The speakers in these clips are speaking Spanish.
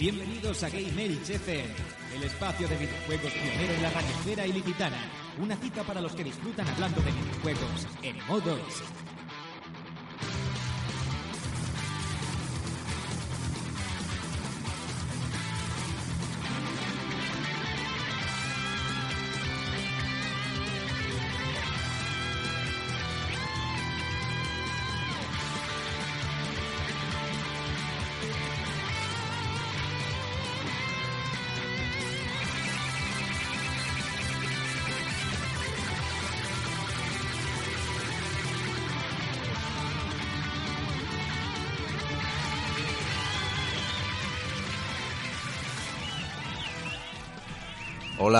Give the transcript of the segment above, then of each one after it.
Bienvenidos a Game Elch FM, el espacio de videojuegos pionero en la radiosfera ilicitana. Una cita para los que disfrutan hablando de videojuegos en modo.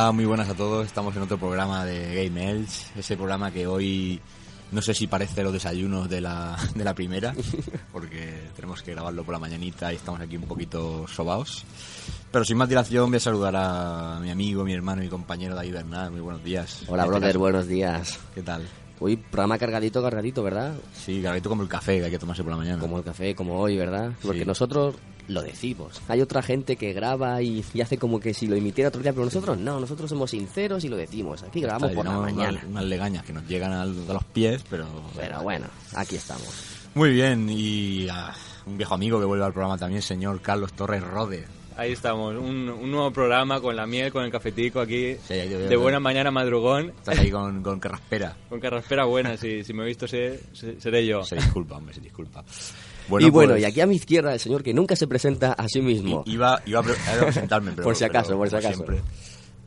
Hola, muy buenas a todos. Estamos en otro programa de Game Elch. Ese programa que hoy no sé si parece los desayunos de la, de la primera, porque tenemos que grabarlo por la mañanita y estamos aquí un poquito sobaos. Pero sin más dilación voy a saludar a mi amigo, mi hermano y compañero David Bernal. Muy buenos días. Hola, este brother, buenos días. ¿Qué tal? Hoy programa cargadito, cargadito, ¿verdad? Sí, cargadito como el café que hay que tomarse por la mañana. Como el café, como hoy, ¿verdad? Porque Sí. nosotros lo decimos. Hay otra gente que graba y, y hace como que si lo emitiera otro día, pero nosotros no, nosotros somos sinceros y lo decimos. Aquí grabamos Está, por la mañana. Unas, unas legañas que nos llegan al- a los pies, pero... Pero bueno, aquí estamos. Muy bien, y ah, un viejo amigo que vuelve al programa también, señor Carlos Torres Rode. Ahí estamos, un, un nuevo programa con la miel, con el cafetico aquí, Sí, ahí de buena mañana madrugón, Estás ahí con, con carraspera. con carraspera buena, si, si me he visto sé- seré yo. Se disculpa, hombre, se disculpa. Y bueno, pues, y aquí a mi izquierda el señor que nunca se presenta a sí mismo. i- Iba, iba a pre- a presentarme, pero... Por si acaso, pero, por si acaso. siempre,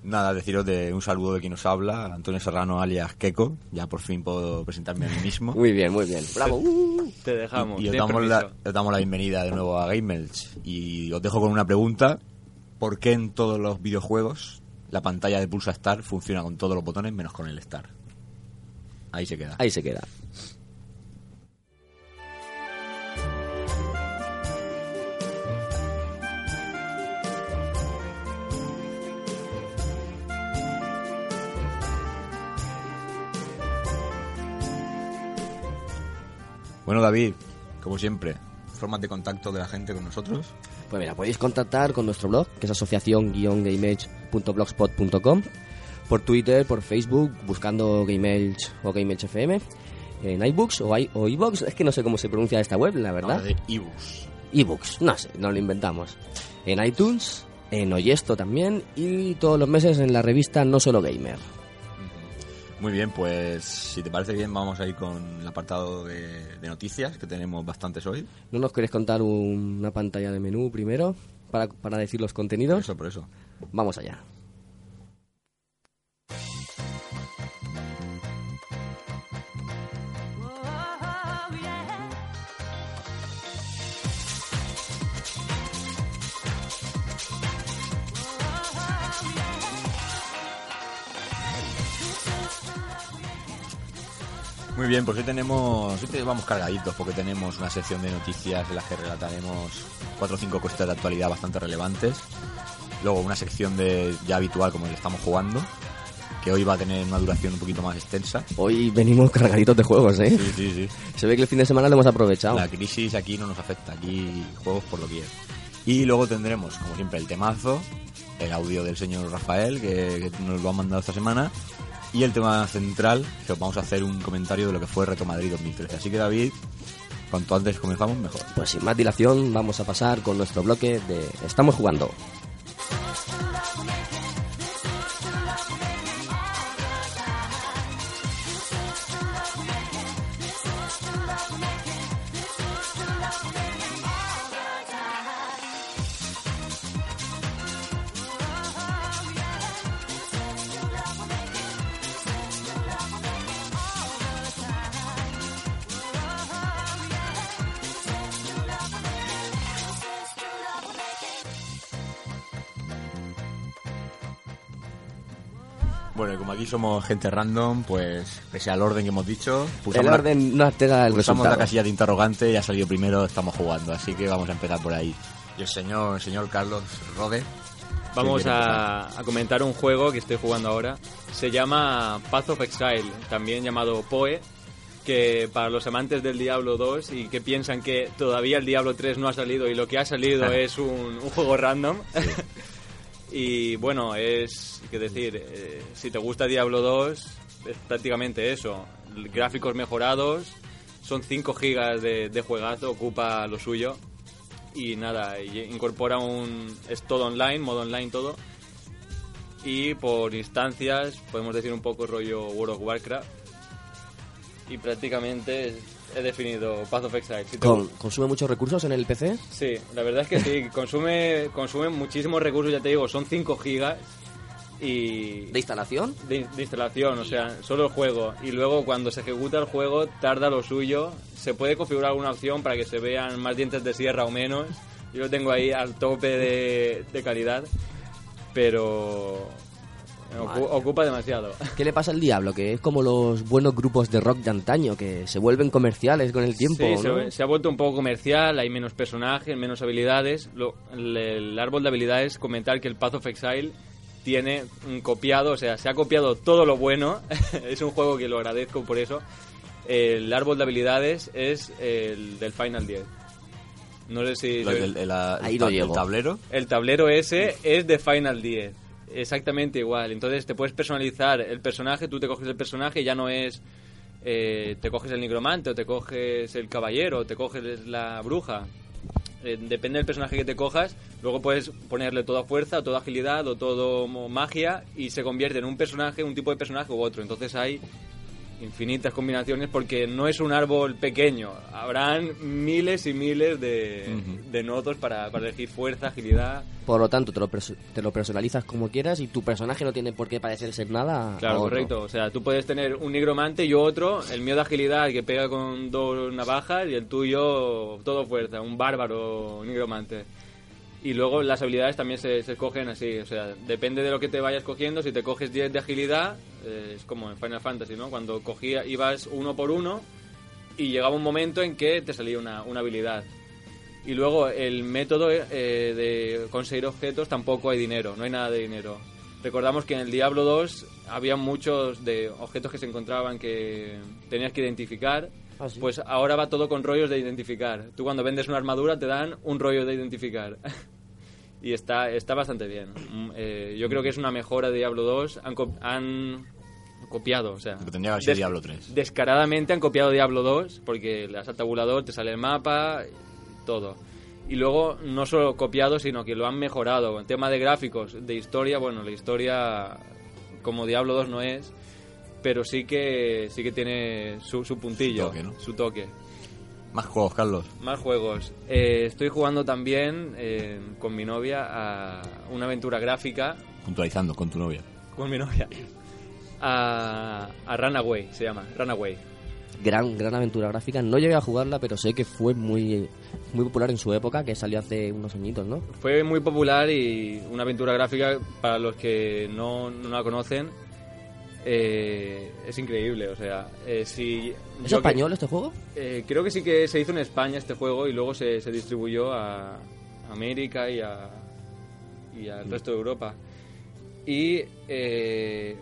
nada, deciros de un saludo de quien nos habla, Antonio Serrano alias Keco. Ya por fin puedo presentarme a mí mismo. Muy bien, muy bien. Bravo. Uh. Te dejamos, y os damos, la, os damos la bienvenida de nuevo a Gamelch. Y os dejo con una pregunta. ¿Por qué en todos los videojuegos la pantalla de Pulsa Start funciona con todos los botones menos con el Start? Ahí se queda. Ahí se queda. Bueno, David, como siempre, formas de contacto de la gente con nosotros. Pues mira, podéis contactar con nuestro blog, que es asociación-gameage.blogspot.com, por Twitter, por Facebook, buscando GameEdge o GameEdge FM, en iBooks o, i- o iBooks, es que no sé cómo se pronuncia esta web, la verdad. Habla de ebooks. iBooks, no sé, no lo inventamos. En iTunes, en Oyesto también, y todos los meses en la revista No Solo Gamer. Muy bien, pues si te parece bien vamos a ir con el apartado de, de noticias, que tenemos bastantes hoy. ¿No nos queréis contar un- una pantalla de menú primero para, para decir los Por contenidos? eso, por eso. Vamos allá. Muy bien, pues hoy tenemos, hoy te- vamos cargaditos porque tenemos una sección de noticias en las que relataremos cuatro o cinco cuestiones de actualidad bastante relevantes. Luego una sección de ya habitual como el estamos jugando, que hoy va a tener una duración un poquito más extensa. Hoy venimos cargaditos de juegos, ¿eh? Sí, sí, sí. Se ve que el fin de semana lo hemos aprovechado. La crisis aquí no nos afecta, aquí juegos por lo que es. Y luego tendremos, como siempre, el temazo, el audio del señor Rafael, que, que nos lo ha mandado esta semana, y el tema central, que os vamos a hacer un comentario de lo que fue Reto Madrid 2013. Así que David, cuanto antes comenzamos, mejor. Pues sin más dilación, vamos a pasar con nuestro bloque de Estamos jugando. Aquí somos gente random, pues pese al orden que hemos dicho, El la, orden no altera el pulsamos la resultado. casilla de interrogante y ha salido primero, estamos jugando. Así que vamos a empezar por ahí. Y el señor, el señor Carlos Rode. Vamos a, a comentar un juego que estoy jugando ahora. Se llama Path of Exile, también llamado PoE. que para los amantes del Diablo 2 y que piensan que todavía el Diablo 3 no ha salido y lo que ha salido es un, un juego random. Y bueno, es, que decir, eh, si te gusta Diablo 2, es prácticamente eso. Gráficos mejorados, son 5 gigas de, de juegazo, ocupa lo suyo. Y nada, incorpora un... es todo online, modo online todo. Y por instancias, podemos decir un poco rollo World of Warcraft. Y prácticamente he definido Path of Exile. Si te Con- ¿Consume muchos recursos en el PC? Sí, la verdad es que sí, consume, consume muchísimos recursos, ya te digo, son 5 gigas y ¿De instalación? de, de instalación, o sea, solo el juego. Y luego cuando se ejecuta el juego tarda lo suyo. Se puede configurar alguna opción para que se vean más dientes de sierra o menos. Yo lo tengo ahí al tope de, de calidad, pero ocu- ocupa demasiado. ¿Qué le pasa al Diablo? Que es como los buenos grupos de rock de antaño, que se vuelven comerciales con el tiempo, Sí, ¿no? se, se ha vuelto un poco comercial, hay menos personajes, menos habilidades. Lo- el, el árbol de habilidades, comentar que el Path of Exile tiene un copiado, o sea, se ha copiado todo lo bueno. es un juego que lo agradezco por eso. El árbol de habilidades es el del Final 10. No sé si... Lo el, la- Ahí el no ta- el tablero. El tablero ese es de Final 10. Exactamente igual. Entonces te puedes personalizar el personaje, tú te coges el personaje ya no es... eh, te coges el nigromante o te coges el caballero o te coges la bruja. Eh, depende del personaje que te cojas, luego puedes ponerle toda fuerza, o toda agilidad o todo magia y se convierte en un personaje, un tipo de personaje u otro. Entonces hay infinitas combinaciones porque no es un árbol pequeño. Habrán miles y miles de, de nodos para, para elegir fuerza, agilidad. Por lo tanto, te lo, te lo personalizas como quieras y tu personaje no tiene por qué parecer ser nada. Claro, correcto. O sea, tú puedes tener un nigromante y otro, el mío de agilidad que pega con dos navajas y el tuyo todo fuerza, un bárbaro nigromante. Y luego las habilidades también se, se escogen así, o sea, depende de lo que te vayas cogiendo. Si te coges 10 de agilidad, eh, es como en Final Fantasy, ¿no? Cuando cogía, ibas uno por uno y llegaba un momento en que te salía una, una habilidad. Y luego el método eh, de conseguir objetos tampoco hay dinero, no hay nada de dinero. Recordamos que en el Diablo 2 había muchos de objetos que se encontraban que tenías que identificar. Ah, sí. Pues ahora va todo con rollos de identificar. Tú cuando vendes una armadura te dan un rollo de identificar. y está, está bastante bien. Mm, eh, yo creo que es una mejora de Diablo 2. Han, han copiado, o sea... Lo tendría que des- Diablo 3. Descaradamente han copiado Diablo 2 porque le das al tabulador, te sale el mapa, todo. Y luego no solo copiado, sino que lo han mejorado. En tema de gráficos, de historia, bueno, la historia como Diablo 2 no es, pero sí que sí que tiene su, su puntillo, Su toque, ¿no? su toque. Más juegos, Carlos. Más juegos. Eh, estoy jugando también eh, con mi novia a una aventura gráfica Puntualizando con tu novia. con mi novia a, a Runaway se llama Runaway Gran, gran aventura gráfica. No llegué a jugarla, pero sé que fue muy, muy popular en su época, que salió hace unos añitos, ¿no? Fue muy popular y una aventura gráfica para los que no, no la conocen eh, es increíble. O sea, eh, si ¿Es yo que- español este juego? eh, creo que sí que se hizo en España este juego y luego se, se distribuyó a América y, a, y al resto de Europa. Y eh,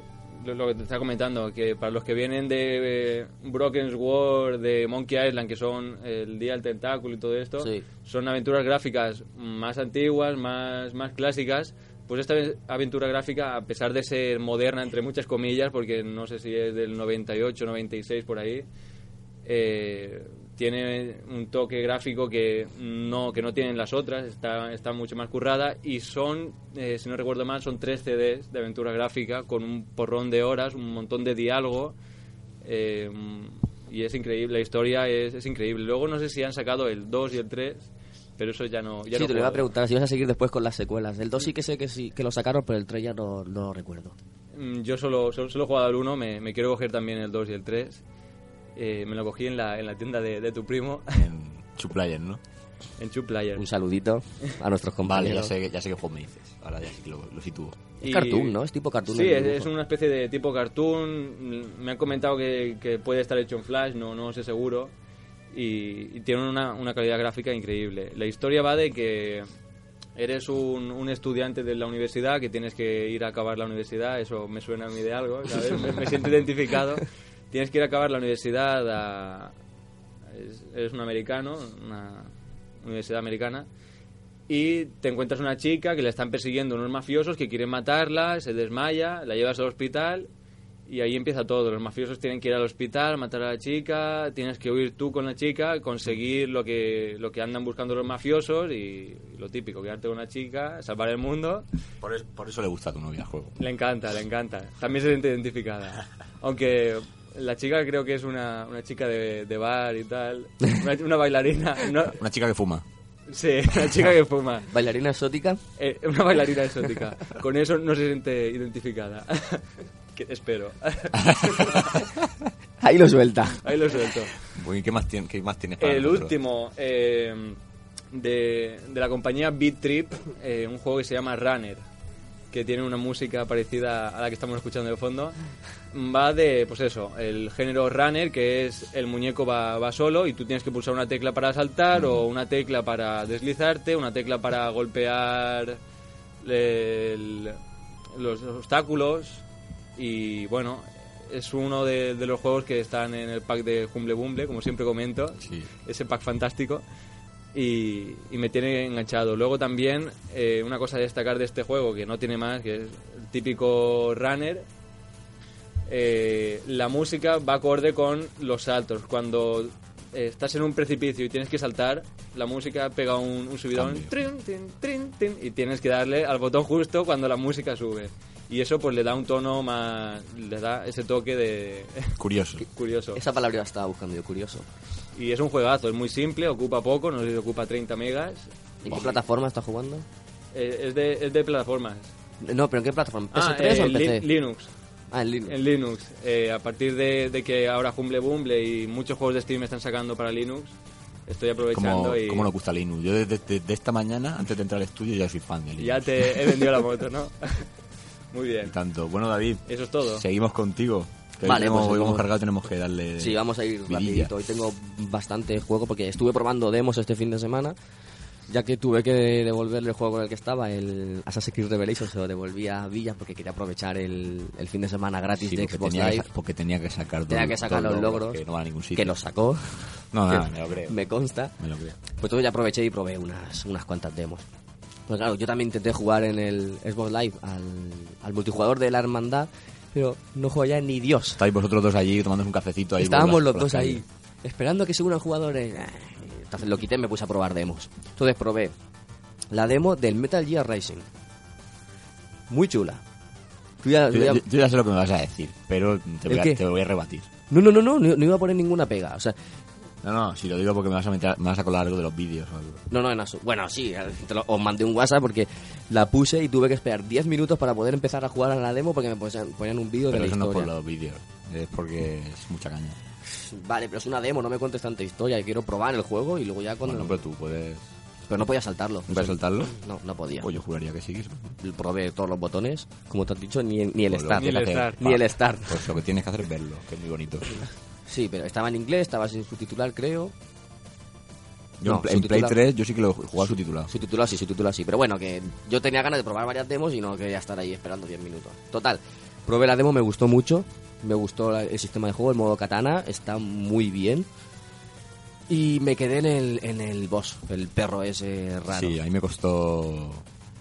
lo, lo que te estaba comentando, que para los que vienen de eh, Broken Sword, de Monkey Island, que son el Día del Tentáculo y todo esto, Sí. son aventuras gráficas más antiguas, más, más clásicas. Pues esta ave- aventura gráfica, a pesar de ser moderna, entre muchas comillas, porque no sé si es del 98, 96 por ahí, eh, tiene un toque gráfico que no, que no tienen las otras, está, está mucho más currada y son, eh, si no recuerdo mal, son tres CDs de aventura gráfica con un porrón de horas, un montón de diálogo eh, y es increíble, la historia es, es increíble. Luego no sé si han sacado el 2 y el 3, pero eso ya no... Ya sí, no te lo iba a preguntar si ibas a seguir después con las secuelas. El 2 sí que sé que sí que lo sacaron, pero el 3 ya no, no lo recuerdo. Mm, Yo solo, solo, solo he jugado al 1, me, me quiero coger también el 2 y el 3. Eh, me lo cogí en la, en la tienda de, de tu primo, En Chuplayer, ¿no? en Two Player. Un saludito a nuestros Vale, ya compañeros. sé, ya sé qué juego me dices. Ahora ya sí que lo, lo sitúo. Es Y- cartoon, ¿no? Es tipo cartoon. Sí, es una especie de tipo cartoon. Me han comentado que, que puede estar hecho en Flash, no, no sé seguro. Y, y tiene una, una calidad gráfica increíble. La historia va de que eres un, un estudiante de la universidad que tienes que ir a acabar la universidad. Eso me suena a mí de algo, ¿sabes? Me, me siento identificado. tienes que ir a acabar la universidad a... es- Eres un americano, una universidad americana, y te encuentras una chica que le están persiguiendo unos mafiosos que quieren matarla, se desmaya, la llevas al hospital y ahí empieza todo. Los mafiosos tienen que ir al hospital, matar a la chica, tienes que huir tú con la chica, conseguir lo que, lo que andan buscando los mafiosos y, lo típico, quedarte con una chica, salvar el mundo. Por, es- por eso le gusta a tu novia el juego. Le encanta, le encanta. También se siente identificada. Aunque la chica creo que es una, una chica de, de bar y tal. Una, una bailarina. una- Una chica que fuma. sí, una chica que fuma. Bailarina exótica. Eh, una bailarina exótica. Con eso no se siente identificada. Que- espero. Ahí lo suelta. Ahí lo suelto. Bueno, ¿y qué más, qué más tienes para El nosotros? último eh, de, de la compañía Beat Trip, eh, un juego que se llama Runner, que tiene una música parecida a la que estamos escuchando de fondo. Va de, pues eso, el género Runner, que es el muñeco va, va solo y tú tienes que pulsar una tecla para saltar o una tecla para deslizarte, una tecla para golpear el- los obstáculos y bueno, es uno de, de los juegos que están en el pack de Humble Bumble, como siempre comento, Sí. ese pack fantástico y, y me tiene enganchado. Luego también eh, una cosa a destacar de este juego que no tiene más, que es el típico runner, eh, la música va acorde con los saltos. Cuando eh, estás en un precipicio y tienes que saltar, la música pega un, un subidón trin, trin, tin, y tienes que darle al botón justo cuando la música sube. Y eso pues le da un tono más... le da ese toque de... Curioso. curioso. Esa palabra la estaba buscando yo, curioso. Y es un juegazo, es muy simple, ocupa poco, no sé si ocupa 30 megas. ¿En qué plataforma estás jugando? Eh, es, de, es de plataformas. No, pero ¿en qué plataforma? ¿PS3 Ah, o eh, en Li- PC? Linux. ah, en Linux. En Linux. Eh, a partir de, de que ahora Humble Bumble y muchos juegos de Steam están sacando para Linux, estoy aprovechando Como, y como nos gusta Linux. Yo desde, desde esta mañana, antes de entrar al estudio, ya soy fan de Linux. ya te he vendido la moto, ¿no? muy Y bien. tanto. Bueno, David, Eso es todo. seguimos contigo. Que hoy Vale, tenemos- pues hoy cargado, tenemos que darle. Sí, vamos a ir vidilla. rapidito. Hoy tengo bastante juego porque estuve probando demos este fin de semana. Ya que tuve que devolverle el juego con el que estaba, el Assassin's Creed Revelation, se lo devolví a Villa porque quería aprovechar el, el fin de semana gratis Sí, de Xbox tenía, que, Live. porque tenía que sacar Tenía que sacar los logros. Que no van a ningún sitio. Que los sacó. No, no, me lo creo. Me consta. Me lo creo. Pues entonces ya aproveché y probé unas, unas cuantas demos. Pues claro, yo también intenté jugar en el Xbox Live al, al multijugador de la hermandad, pero no juega ya ni Dios. Estáis vosotros dos allí tomando un cafecito ahí. Estábamos las- los dos ahí, esperando que se unan jugadores. Ah, Entonces lo quité y me puse a probar demos. Entonces probé la demo del Metal Gear Rising. Muy chula. Tú ya- Yo, ya- yo- yo ya sé lo que me vas a decir, pero te voy, ¿El a, te voy a rebatir. No, no, no, no, no iba a poner ninguna pega. O sea, No, no, si lo digo porque me vas a, meter, me vas a colar algo de los vídeos o algo. no, no, en absu- Bueno, sí, te lo- os mandé un WhatsApp porque la puse y tuve que esperar 10 minutos para poder empezar a jugar a la demo porque me ponían, ponían un vídeo de Pero la eso no es historia. por los vídeos, es porque es mucha caña. Vale, pero es una demo, no me cuentes tanta historia. quiero probar el juego y luego ya cuando... Bueno, pero tú puedes, Pero no podía saltarlo. ¿puedes soltarlo. No, no podía. Pues yo juraría que sí. Probé todos los botones, como te has dicho, ni, ni el Pues start. Ni el hacer- start. Ni el start. Pues lo que tienes que hacer es verlo, que es muy bonito. Sí, pero estaba en inglés, estaba sin subtitular, creo. Yo No, en, Play- en Play subtitulado. 3 yo sí que lo he jugado subtitulado. Subtitulado sí, subtitulado sí. Pero bueno, que yo tenía ganas de probar varias demos y no quería estar ahí esperando 10 minutos. Total, probé la demo, me gustó mucho. Me gustó la- el sistema de juego, el modo katana, está muy bien. Y me quedé en el, en el boss, el perro ese raro. Sí, a mí me costó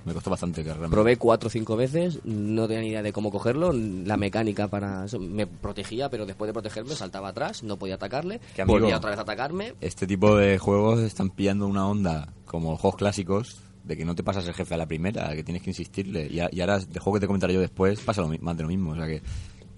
me costó bastante que realmente. Probé cuatro o cinco veces, no tenía ni idea de cómo cogerlo, la mecánica para eso me protegía, pero después de protegerme saltaba atrás, no podía atacarle, Que, volvía otra vez a atacarme. Este tipo de juegos están pillando una onda como juegos clásicos de que no te pasas el jefe a la primera, que tienes que insistirle. Y, ahora, de juego que te comentaré yo después, pasa lo, más de lo mismo. O sea que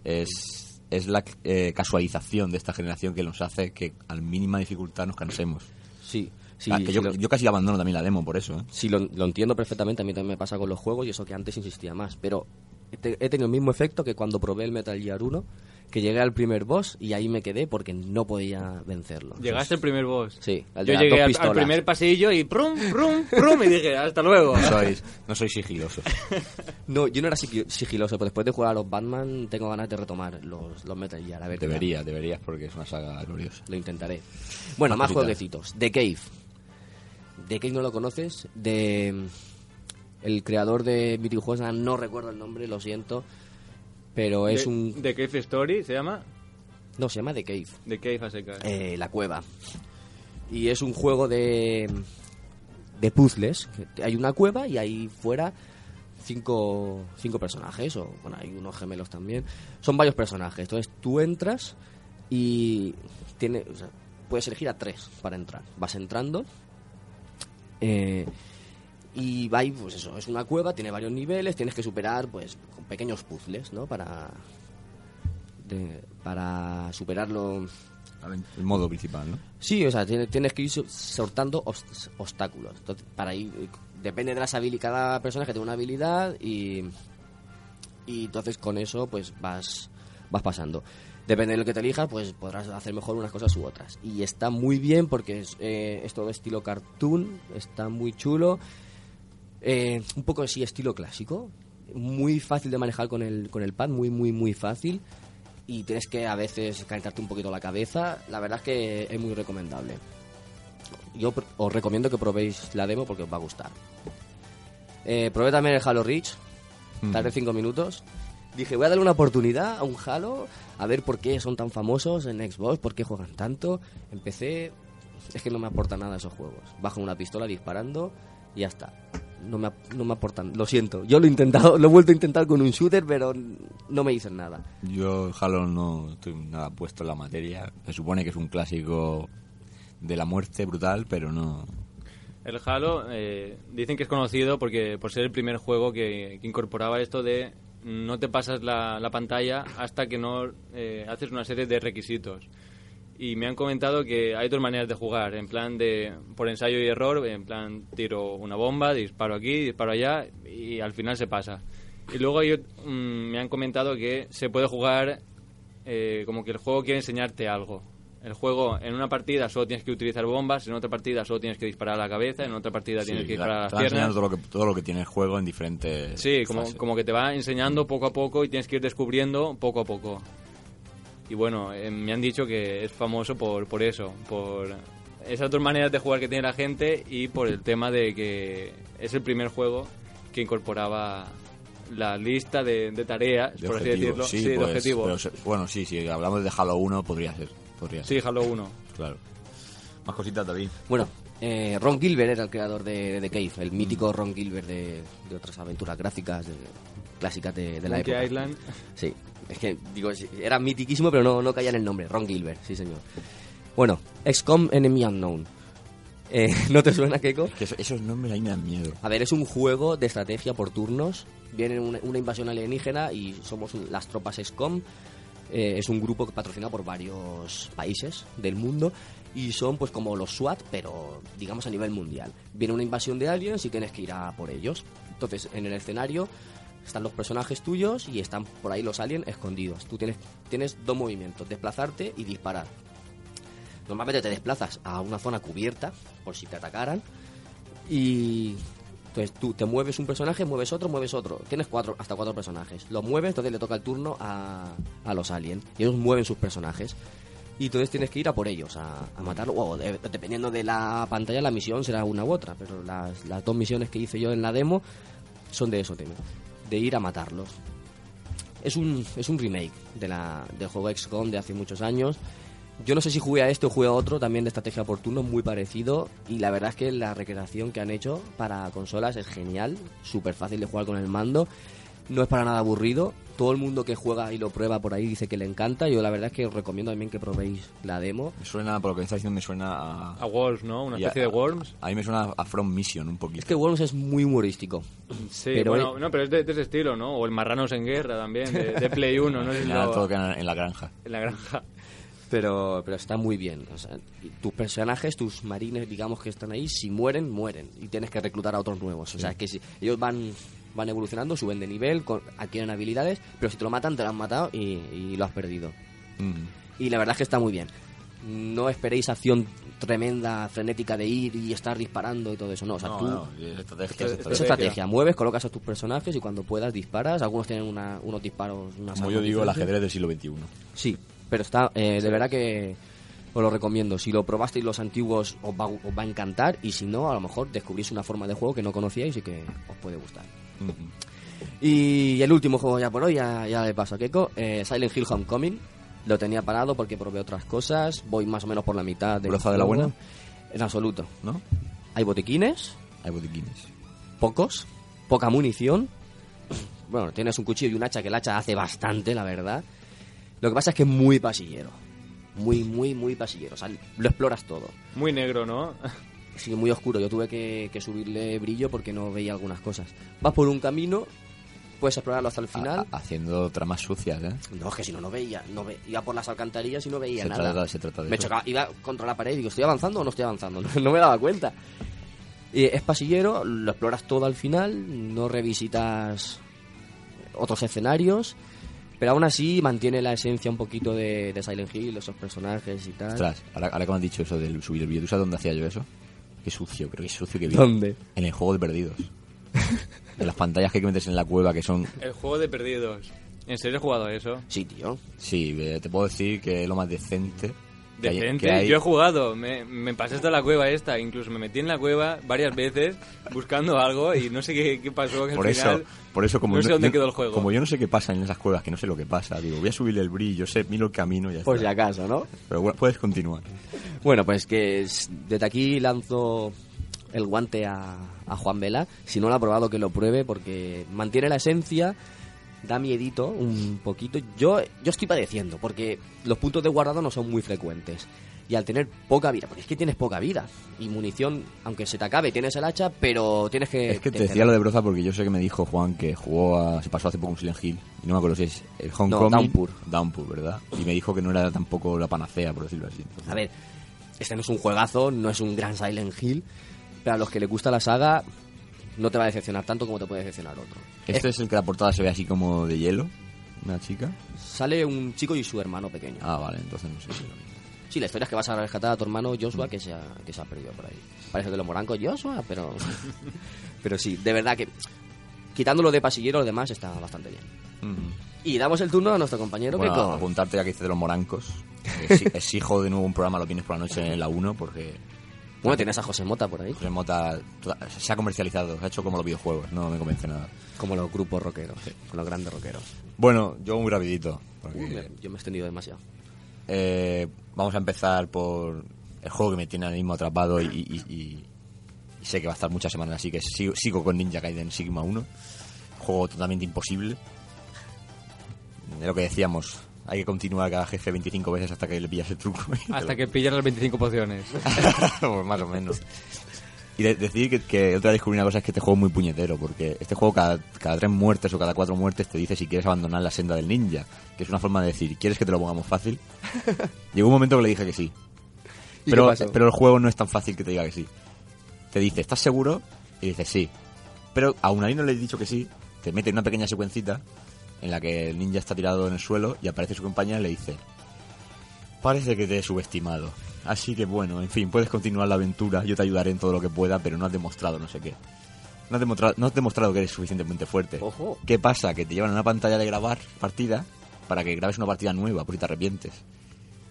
es, es la eh, casualización de esta generación que nos hace que al mínima dificultad nos cansemos. Sí, sí, Ah, que yo, lo- yo casi abandono también la demo por eso. ¿eh? Sí, lo, lo entiendo perfectamente, a mí también me pasa con los juegos y eso que antes insistía más, pero he, te- he tenido el mismo efecto que cuando probé el Metal Gear 1, que llegué al primer boss y ahí me quedé porque no podía vencerlo. Llegaste al primer boss. Sí, al Yo llegué al, al primer pasillo y prum, prum, prum, y dije, hasta luego. No sois, no sois sigilosos. No, yo no era sigil- sigiloso, pero después de jugar a los Batman tengo ganas de retomar los, los Metal Gear. A ver tal. Deberías, deberías, porque es una saga gloriosa. Lo intentaré. Bueno, Más jueguecitos. The Cave. The Cave no lo conoces. De el creador de videojuegos, no recuerdo el nombre, lo siento. Pero es de, un... ¿De Cave Story se llama? No, se llama The Cave. De Cave a secas. Eh, la cueva. Y es un juego de, de puzzles. Hay una cueva y ahí fuera cinco, cinco personajes, o bueno, hay unos gemelos también. Son varios personajes. Entonces tú entras y tiene, o sea, puedes elegir a tres para entrar. Vas entrando eh, y va pues eso, es una cueva, tiene varios niveles, tienes que superar pues con pequeños puzzles, ¿no? Para, de- para superarlo. El modo principal, ¿no? Sí, o sea, tienes, que ir so- sortando obst- obstáculos. Entonces, para ir, depende de las habilidades, cada personaje tiene una habilidad y, y entonces con eso pues vas, vas pasando. Depende de lo que te elijas, pues podrás hacer mejor unas cosas u otras. Y está muy bien porque es, eh, es todo estilo cartoon, está muy chulo. Eh, un poco así estilo clásico. Muy fácil de manejar con el, con el pad, muy, muy, muy fácil. Y tienes que a veces calentarte un poquito la cabeza. La verdad es que es muy recomendable. Yo os recomiendo que probéis la demo porque os va a gustar. Eh, probé también el Halo Reach. Tardé 5 minutos. Dije, voy a darle una oportunidad a un Halo, a ver por qué son tan famosos en Xbox, por qué juegan tanto. Empecé, es que no me aporta nada esos juegos. Bajo una pistola disparando y ya está. No me, no me aportan, lo siento. Yo lo he intentado, lo he vuelto a intentar con un shooter, pero no me dicen nada. Yo Halo no estoy nada puesto en la materia. Se supone que es un clásico de la muerte brutal, pero no... El Halo eh, dicen que es conocido porque por ser el primer juego que, que incorporaba esto de no te pasas la, la pantalla hasta que no eh, haces una serie de requisitos. Y me han comentado que hay dos maneras de jugar, en plan de por ensayo y error, en plan tiro una bomba, disparo aquí, disparo allá y al final se pasa. Y luego ot- mm, me han comentado que se puede jugar eh, como que el juego quiere enseñarte algo. El juego en una partida solo tienes que utilizar bombas, en otra partida solo tienes que disparar a la cabeza, en otra partida tienes Sí, que disparar a las piernas. todo lo, que, todo lo que tiene el juego en diferentes Sí, como, fases. como que te va enseñando poco a poco y tienes que ir descubriendo poco a poco. Y bueno, eh, me han dicho que es famoso por, por eso, por esas dos maneras de jugar que tiene la gente y por el tema de que es el primer juego que incorporaba la lista de, de tareas, De por así decirlo. sí, Sí, de pues, objetivos. pero bueno, sí, si hablamos de Halo 1 podría ser. Podría Sí, Halo 1. claro. Más cositas, David. Bueno, eh, Ron Gilbert era el creador de, de Cave, el mítico Ron Gilbert de, de otras aventuras gráficas de- clásicas de, de la Monkey época. Island. Sí, es que digo, era mitiquísimo, pero no, no caía en el nombre. Ron Gilbert, sí, señor. Bueno, XCOM Enemy Unknown. Eh, ¿No te suena, Keiko? Que eso- esos nombres ahí me dan miedo. A ver, es un juego de estrategia por turnos. Viene una, una invasión alienígena y somos las tropas XCOM. Eh, es un grupo patrocinado por varios países del mundo y son pues como los SWAT, pero digamos a nivel mundial. Viene una invasión de aliens y tienes que ir a por ellos. Entonces, en el escenario están los personajes tuyos y están por ahí los aliens escondidos. Tú tienes, tienes dos movimientos, desplazarte y disparar. Normalmente te desplazas a una zona cubierta por si te atacaran y entonces tú te mueves un personaje, mueves otro, mueves otro. Tienes cuatro, hasta cuatro personajes. Los mueves, entonces le toca el turno a, a los aliens. Y ellos mueven sus personajes. Y entonces tienes que ir a por ellos, a, matarlos. O de- dependiendo de la pantalla, la misión será una u otra. Pero las, las dos misiones que hice yo en la demo son de eso, tema, de ir a matarlos. Es un, es un remake de la, del juego XCOM de hace muchos años. Yo no sé si jugué a este o jugué a otro también de estrategia por turnos muy parecido y la verdad es que la recreación que han hecho para consolas es genial, súper fácil de jugar con el mando, no es para nada aburrido, todo el mundo que juega y lo prueba por ahí dice que le encanta, yo la verdad es que os recomiendo también que probéis la demo. Me suena, por lo que me está diciendo, me suena a... A Worms, ¿no? Una a- especie de Worms. A mí me suena a From Mission un poquito. Es que Worms es muy humorístico. Sí, Pero, bueno, no, pero es de, de ese estilo, ¿no? O el Marranos en Guerra también, de, de Play 1, ¿no? Es lo- todo queda en la granja. en la granja. Pero, pero está muy bien. O sea, y tus personajes, tus marines, digamos que están ahí, si mueren, mueren. Y tienes que reclutar a otros nuevos. O sea, que si ellos van, van evolucionando, suben de nivel, con- adquieren habilidades, pero si te lo matan, te lo han matado y, y lo has perdido. Mm. Y la verdad es que está muy bien. No esperéis acción tremenda, frenética de ir y estar disparando y todo eso. No, o sea, No, tú... no, es estrategia, es estrategia. estrategia, mueves, colocas a tus personajes y cuando puedas disparas. Algunos tienen una- unos disparos, unas Como yo digo, el ajedrez del siglo XXI. Sí, pero está, eh, de verdad que os lo recomiendo. Si lo probasteis los antiguos os va, os va a encantar y si no, a lo mejor descubrís una forma de juego que no conocíais y que os puede gustar. Y el último juego ya por hoy, ya, ya de paso a Keiko, eh, Silent Hill Homecoming. Lo tenía parado porque probé otras cosas. Voy más o menos por la mitad de ¿Broza de la buena? En absoluto. ¿No? Hay botiquines, Hay botiquines. pocos, poca munición. Bueno, tienes un cuchillo y un hacha que el hacha hace bastante, la verdad. Lo que pasa es que es muy pasillero. Muy, muy, muy pasillero. O sea, lo exploras todo. Muy negro, ¿no? Sí, muy oscuro. Yo tuve que, que subirle brillo porque no veía algunas cosas. Vas por un camino, puedes explorarlo hasta el final. A- a- haciendo tramas sucias, ¿eh? No, es que si no, no veía. No ve- iba por las alcantarillas y no veía Se nada. trata- se trata de me eso. chocaba, iba contra la pared y digo, ¿estoy avanzando o no estoy avanzando? No, no me daba cuenta. Y es pasillero, lo exploras todo al final, no revisitas otros escenarios, pero aún así mantiene la esencia un poquito de, de Silent Hill, esos personajes y tal. Ostras, ahora, ahora que me has dicho eso del subir el vídeo, ¿tú sabes dónde hacía yo eso? Qué sucio, creo que sucio que vi. ¿Dónde? En el juego de perdidos. en las pantallas que hay que metes en la cueva que son... El juego de perdidos. ¿En serio has jugado a eso? Sí, tío. Sí, eh, te puedo decir que es lo más decente. Hay- Decente, que hay. yo he jugado, me, me pasé hasta la cueva esta, incluso me metí en la cueva varias veces buscando algo y no sé qué, qué pasó, que Por al eso, final por eso como no sé dónde quedó el juego. Como yo no sé qué pasa en esas cuevas, que no sé lo que pasa, digo, voy a subirle el brillo, sé, miro el camino y ya Por si está. acaso, ¿no? Pero bueno, puedes continuar. Bueno, pues que es- desde aquí lanzo el guante a, a Juan Vela. Si no lo ha probado, que lo pruebe porque mantiene la esencia, da miedito un poquito. Yo, yo estoy padeciendo porque los puntos de guardado no son muy frecuentes. Y al tener poca vida, porque es que tienes poca vida. Y munición, aunque se te acabe, tienes el hacha, pero tienes que... Es que te decía lo de Broza porque yo sé que me dijo Juan que jugó a, se pasó hace poco un Silent Hill y no me acuerdo si es el Homecoming Downpour. Downpour, ¿verdad? Y me dijo que no era tampoco la panacea, por decirlo así. A ver, este no es un juegazo, no es un gran Silent Hill, pero a los que les gusta la saga no te va a decepcionar tanto como te puede decepcionar otro. Este es el que la portada se ve así como de hielo, una chica. Sale un chico y su hermano pequeño. Ah, vale, entonces no sé si es lo mismo. Sí, la historia es que vas a rescatar a tu hermano Joshua que se ha, que se ha perdido por ahí. Parece de los morancos Joshua, pero... pero sí, de verdad que quitándolo de pasillero, lo demás está bastante bien. Y damos el turno a nuestro compañero Bueno, Keiko. apuntarte ya que dices de los morancos. Ex- Exijo de nuevo un programa, lo tienes por la noche en la 1, porque Bueno, tienes a José Mota por ahí, José Mota se ha comercializado, se ha hecho como los videojuegos, no me convence nada. como los grupos rockeros, con los grandes rockeros. Bueno, yo muy rapidito, porque Uy, me- yo me he extendido demasiado. eh, vamos a empezar por el juego que me tiene ahora mismo atrapado y, y- y- y sé que va a estar muchas semanas, así que sigo, sigo con Ninja Gaiden Sigma 1. Juego totalmente imposible. De lo que decíamos, hay que continuar cada jefe 25 veces hasta que le pillas el truco. hasta que pillas las 25 pociones. Pues más o menos. Y de- decir que, que otra vez descubrí una cosa es que este juego es muy puñetero, porque este juego cada, cada tres muertes o cada cuatro muertes te dice si quieres abandonar la senda del ninja, que es una forma de decir, ¿quieres que te lo pongamos fácil? Llegó un momento que le dije que sí. ¿Y Pero, pero el juego no es tan fácil que te diga que sí. Te dice, ¿estás seguro? Y dices, sí. Pero aún ahí no le he dicho que sí, te mete en una pequeña secuencita en la que el ninja está tirado en el suelo y aparece su compañera y le dice, parece que te he subestimado. Así que bueno, en fin, puedes continuar la aventura, yo te ayudaré en todo lo que pueda, pero no has demostrado no sé qué. No has demostrado, no has demostrado que eres suficientemente fuerte. Ojo. ¿Qué pasa? Que te llevan a una pantalla de grabar partida para que grabes una partida nueva, por si te arrepientes.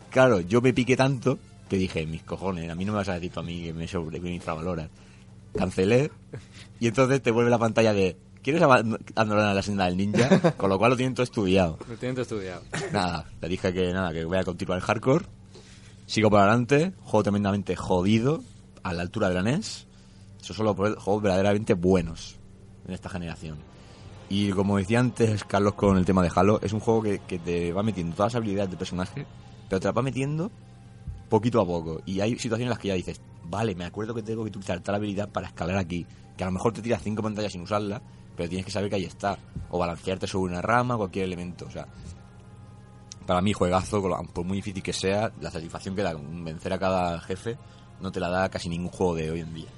Claro, yo me piqué tanto que dije, mis cojones, a mí no me vas a decir tú a mí que me, sobre, que me infravaloras. Cancelé y entonces te vuelve la pantalla de ¿Quieres aban- abandonar la senda del ninja? Con lo cual lo tienen todo estudiado. Lo tienen todo estudiado. Nada, le dije que nada, que voy a continuar el hardcore. Sigo para adelante, juego tremendamente jodido, a la altura de la NES. Eso solo por juegos verdaderamente buenos en esta generación. Y como decía antes Carlos con el tema de Halo, es un juego que, que te va metiendo todas las habilidades de personaje, pero te las va metiendo poquito a poco. Y hay situaciones en las que ya dices, vale, me acuerdo que tengo que utilizar tal habilidad para escalar aquí. Que a lo mejor te tiras cinco pantallas sin usarla, pero tienes que saber que ahí está. O balancearte sobre una rama, cualquier elemento. O sea, para mí juegazo, por muy difícil que sea, la satisfacción que da vencer a cada jefe no te la da casi ningún juego de hoy en día.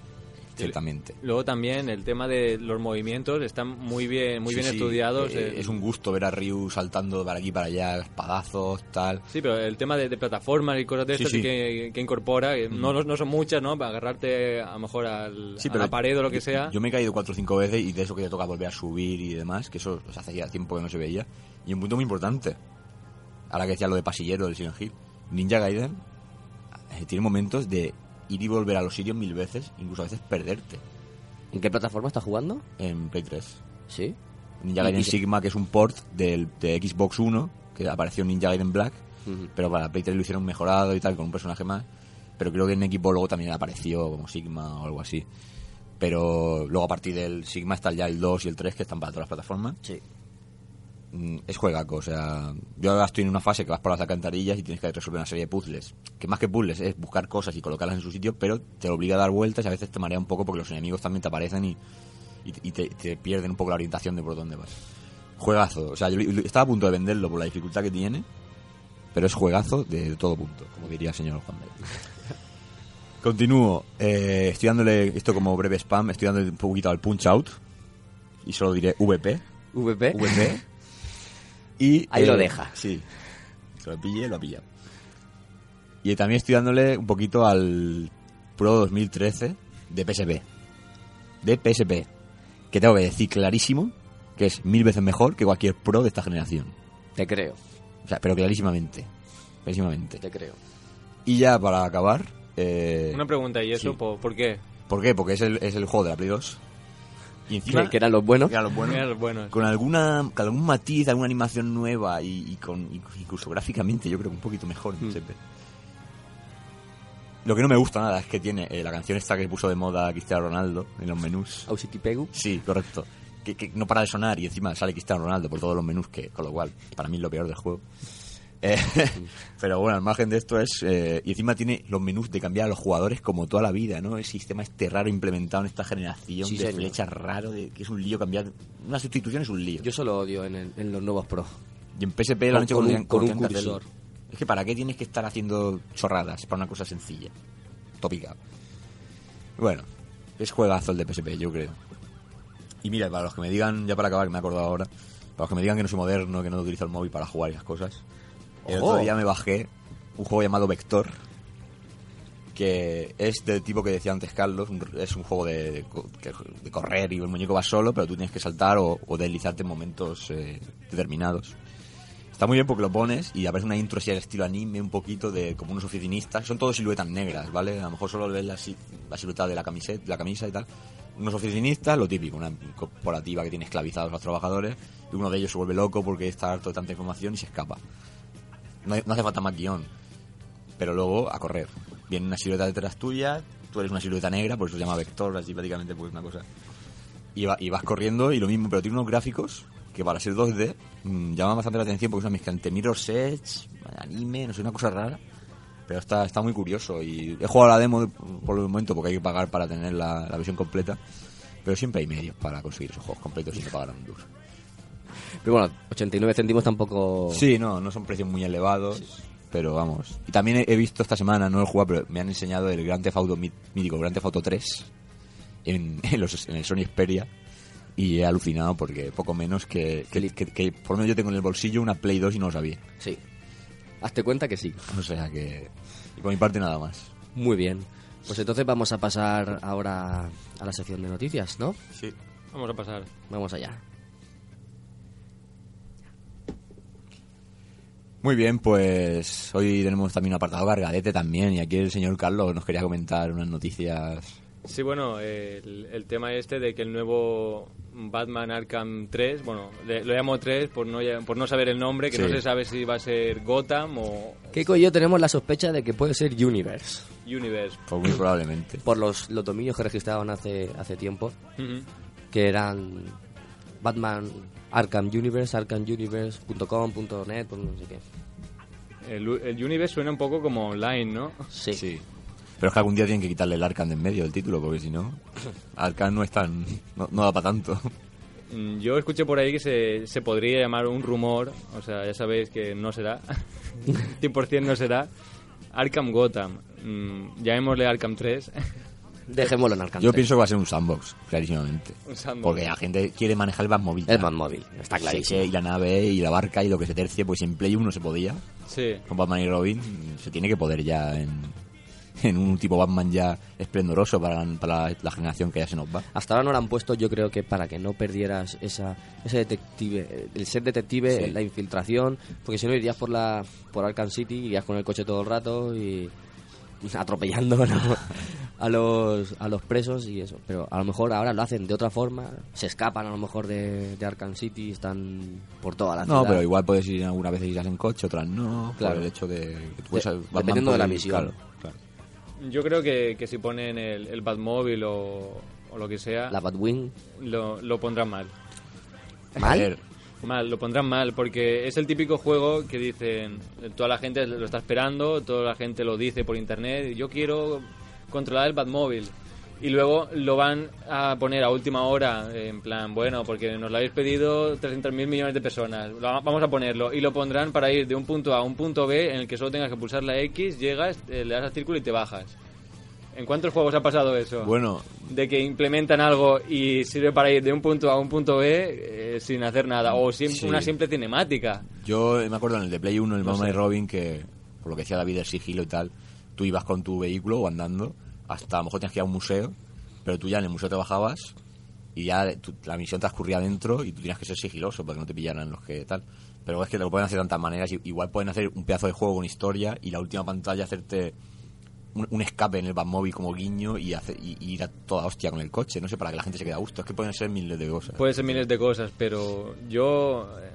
Ciertamente. Luego también el tema de los movimientos están muy bien, muy Sí, bien sí, estudiados. eh, eh, es un gusto ver a Ryu saltando para aquí para allá, espadazos, tal. Sí, pero el tema de, de plataformas y cosas de Sí, estas sí. Que, que incorpora, que no, no son muchas, ¿no? Para agarrarte a lo mejor al, a la pared o lo que yo- sea. Yo me he caído cuatro o cinco veces y de eso que te toca volver a subir y demás, que eso sea, hace ya tiempo que no se veía. Y un punto muy importante, ahora que decía lo de pasillero del Silent Hill, Ninja Gaiden eh, tiene momentos de ir y volver a los sitios mil veces, incluso a veces perderte ¿En qué plataforma estás jugando? en Play 3. Sí. Ninja Gaiden Sigma, que es un port del, de Xbox One, que apareció en Ninja Gaiden Black. Pero para Play 3 lo hicieron mejorado y tal, con un personaje más. Pero creo que en equipo luego también apareció como Sigma o algo así. Pero luego a partir del Sigma está ya el 2 y el 3 que están para todas las plataformas. Sí. Mm, Es juegaco, o sea, yo ahora estoy en una fase que vas por las alcantarillas y tienes que resolver una serie de puzzles. Que más que puzzles es buscar cosas y colocarlas en su sitio, pero te obliga a dar vueltas y a veces te marea un poco porque los enemigos también te aparecen y, y- y te, te pierden un poco la orientación de por dónde vas. Juegazo, o sea, yo estaba a punto de venderlo por la dificultad que tiene, pero es juegazo de todo punto, como diría el señor Juan Bel. Continúo, eh, estoy dándole esto como breve spam, estoy dándole un poquito al Punch Out y solo diré VP. VP. VP. Y, Ahí eh, lo deja. Sí. Se lo pille, lo ha pillado. Y también estoy dándole un poquito al Pro 2013 de PSP. De PSP. Que tengo que decir clarísimo que es mil veces mejor que cualquier Pro de esta generación. Te creo, O sea, pero clarísimamente. Clarísimamente. te creo. Y ya para acabar. eh, Una pregunta, ¿y eso sí. por, por qué? ¿Por qué? Porque es el, es el juego de la Play 2. Y encima. Que, que eran los buenos. que los con alguna con algún matiz, alguna animación nueva y, y con incluso gráficamente yo creo que un poquito mejor Mm. PSP. Lo que no me gusta nada es que tiene eh, la canción esta que puso de moda Cristiano Ronaldo en los menús. Ausity Pegu. Sí, correcto. Que, que no para de sonar y encima sale Cristiano Ronaldo por todos los menús, que con lo cual para mí es lo peor del juego. Eh, pero bueno, al margen de esto es... eh, y encima tiene los menús de cambiar a los jugadores como toda la vida, ¿no? El sistema este raro implementado en esta generación Sí, de señor. flechas raro, de, que es un lío cambiar... Una sustitución es un lío. Yo solo odio en, el- en los nuevos Pro. Y en PSP lo han hecho con un- con un cursor. Es que ¿para qué tienes que estar haciendo chorradas para una cosa sencilla? Tópica. Bueno, es juegazo el de PSP, yo creo. Y mira, para los que me digan, ya para acabar, que me he acordado ahora, para los que me digan que no soy moderno, que no utilizo el móvil para jugar y esas cosas, el Ojo. otro día me bajé un juego llamado Vector, que es del tipo que decía antes Carlos, un- es un juego de, de de correr y el muñeco va solo, pero tú tienes que saltar o, o deslizarte en momentos eh, determinados. Está muy bien porque lo pones y aparece una intro así al estilo anime, un poquito de como unos oficinistas. Son todos siluetas negras, ¿vale? A lo mejor solo ves la, la silueta de la camiseta, la camisa y tal. Unos oficinistas, lo típico, una corporativa que tiene esclavizados a los trabajadores y uno de ellos se vuelve loco porque está harto de tanta información y se escapa. No, hace falta más guion, pero luego a correr. Viene una silueta detrás tuya, tú eres una silueta negra, por eso se llama vector, así prácticamente pues una cosa. Y, va- y vas corriendo y lo mismo, pero tiene unos gráficos que para ser 2D mm, llaman bastante la atención porque una mezcla entre Mirror's Edge, anime, no sé, una cosa rara. Pero está, está muy curioso y he jugado la demo de- por el momento porque hay que pagar para tener la, la versión completa. Pero siempre hay medios para conseguir esos juegos completos sin pagar un duro. Pero bueno, 89 céntimos tampoco... Sí, no, no son precios muy elevados, pero vamos. Y también he, visto esta semana, no lo he jugado, pero me han enseñado el Grand Theft Auto mí- mítico, Grand Theft Auto 3, en, en, los, en el Sony Xperia. Y he alucinado porque poco menos que, que, que- que por lo menos yo tengo en el bolsillo una Play 2 y no lo sabía. Sí. Hazte cuenta que sí. O sea que... Y por mi parte nada más. Muy bien. Pues entonces vamos a pasar ahora a la sección de noticias, ¿no? Sí. Vamos a pasar. Vamos allá. Muy bien, pues hoy tenemos también un apartado cargadete también y aquí el señor Carlos nos quería comentar unas noticias. Sí, bueno, el, el tema este de que el nuevo Batman Arkham 3, bueno, le- lo llamo 3 por no, por no saber el nombre, que Sí. no se sabe si va a ser Gotham o Keiko y yo tenemos la sospecha de que puede ser Universe. Universe. Pues muy probablemente. Por los, los dominios que registraban hace, hace tiempo, que eran Batman Arkham Universe, arkhamuniverse.com.net, pues no sé qué. El, el Universe suena un poco como online, ¿no? Sí. Sí. Pero es que algún día tienen que quitarle el Arkham de en medio del título, porque si no, Arkham no es tan. no, no da para tanto. Mm, Yo escuché por ahí que se, se podría llamar un rumor, o sea, ya sabéis que no será, 100% no será, Arkham Gotham. Mm, llamémosle Arkham 3. Dejémoslo en Arkham. Yo 3. pienso que va a ser un sandbox, clarísimamente. Un sandbox. Porque la gente quiere manejar el Batmóvil. Es Batmóvil, está clarísimo. sí, y la nave y la barca y lo que se tercie, pues en Play 1 se podía, Sí. con Batman y Robin, se tiene que poder ya en, en un tipo Batman ya esplendoroso para, para la generación que ya se nos va. Hasta ahora no lo han puesto, yo creo que para que no perdieras esa, ese detective, el ser detective, Sí. la infiltración, porque si no irías por la por Arkham City, irías con el coche todo el rato y atropellando ¿no? a los, a los presos y eso. Pero a lo mejor ahora lo hacen de otra forma, se escapan a lo mejor de, de Arkham City, están por toda la ciudad. No, pero igual puedes ir algunas veces irás en coche, otras no. Claro. Por el hecho de que tú puedes, De- Batman dependiendo de la misión. claro, claro. Yo creo que, que si ponen el, el Batmóvil o, o lo que sea, La Batwing. lo, lo pondrán mal. ¿Mal? Mal, lo pondrán mal, porque es el típico juego que dicen, toda la gente lo está esperando, toda la gente lo dice por internet, yo quiero controlar el Batmóvil. Y luego lo van a poner a última hora, en plan, bueno, porque nos lo habéis pedido 300.000 millones de personas, vamos a ponerlo. Y lo pondrán para ir de un punto A a un punto B en el que solo tengas que pulsar la X, llegas, eh, le das al círculo y te bajas. ¿En cuántos juegos ha pasado eso? bueno, de que implementan algo y sirve para ir de un punto A a un punto B eh, sin hacer nada. O sim- Sí. una simple cinemática. yo me acuerdo en el de Play 1, el No sé. y Robin, que por lo que decía David, el sigilo y tal, tú ibas con tu vehículo o andando, hasta a lo mejor tenías que ir a un museo, pero tú ya en el museo te bajabas y ya tu- la misión transcurría dentro y tú tenías que ser sigiloso para que no te pillaran los que tal. Pero es que te lo pueden hacer de tantas maneras. Igual pueden hacer un pedazo de juego con historia y la última pantalla hacerte un, un escape en el Batmóvil como guiño y, hace- y- y ir a toda hostia con el coche. No sé, para que la gente se quede a gusto. Es que pueden ser miles de cosas. Puede ser miles de cosas, pero yo eh,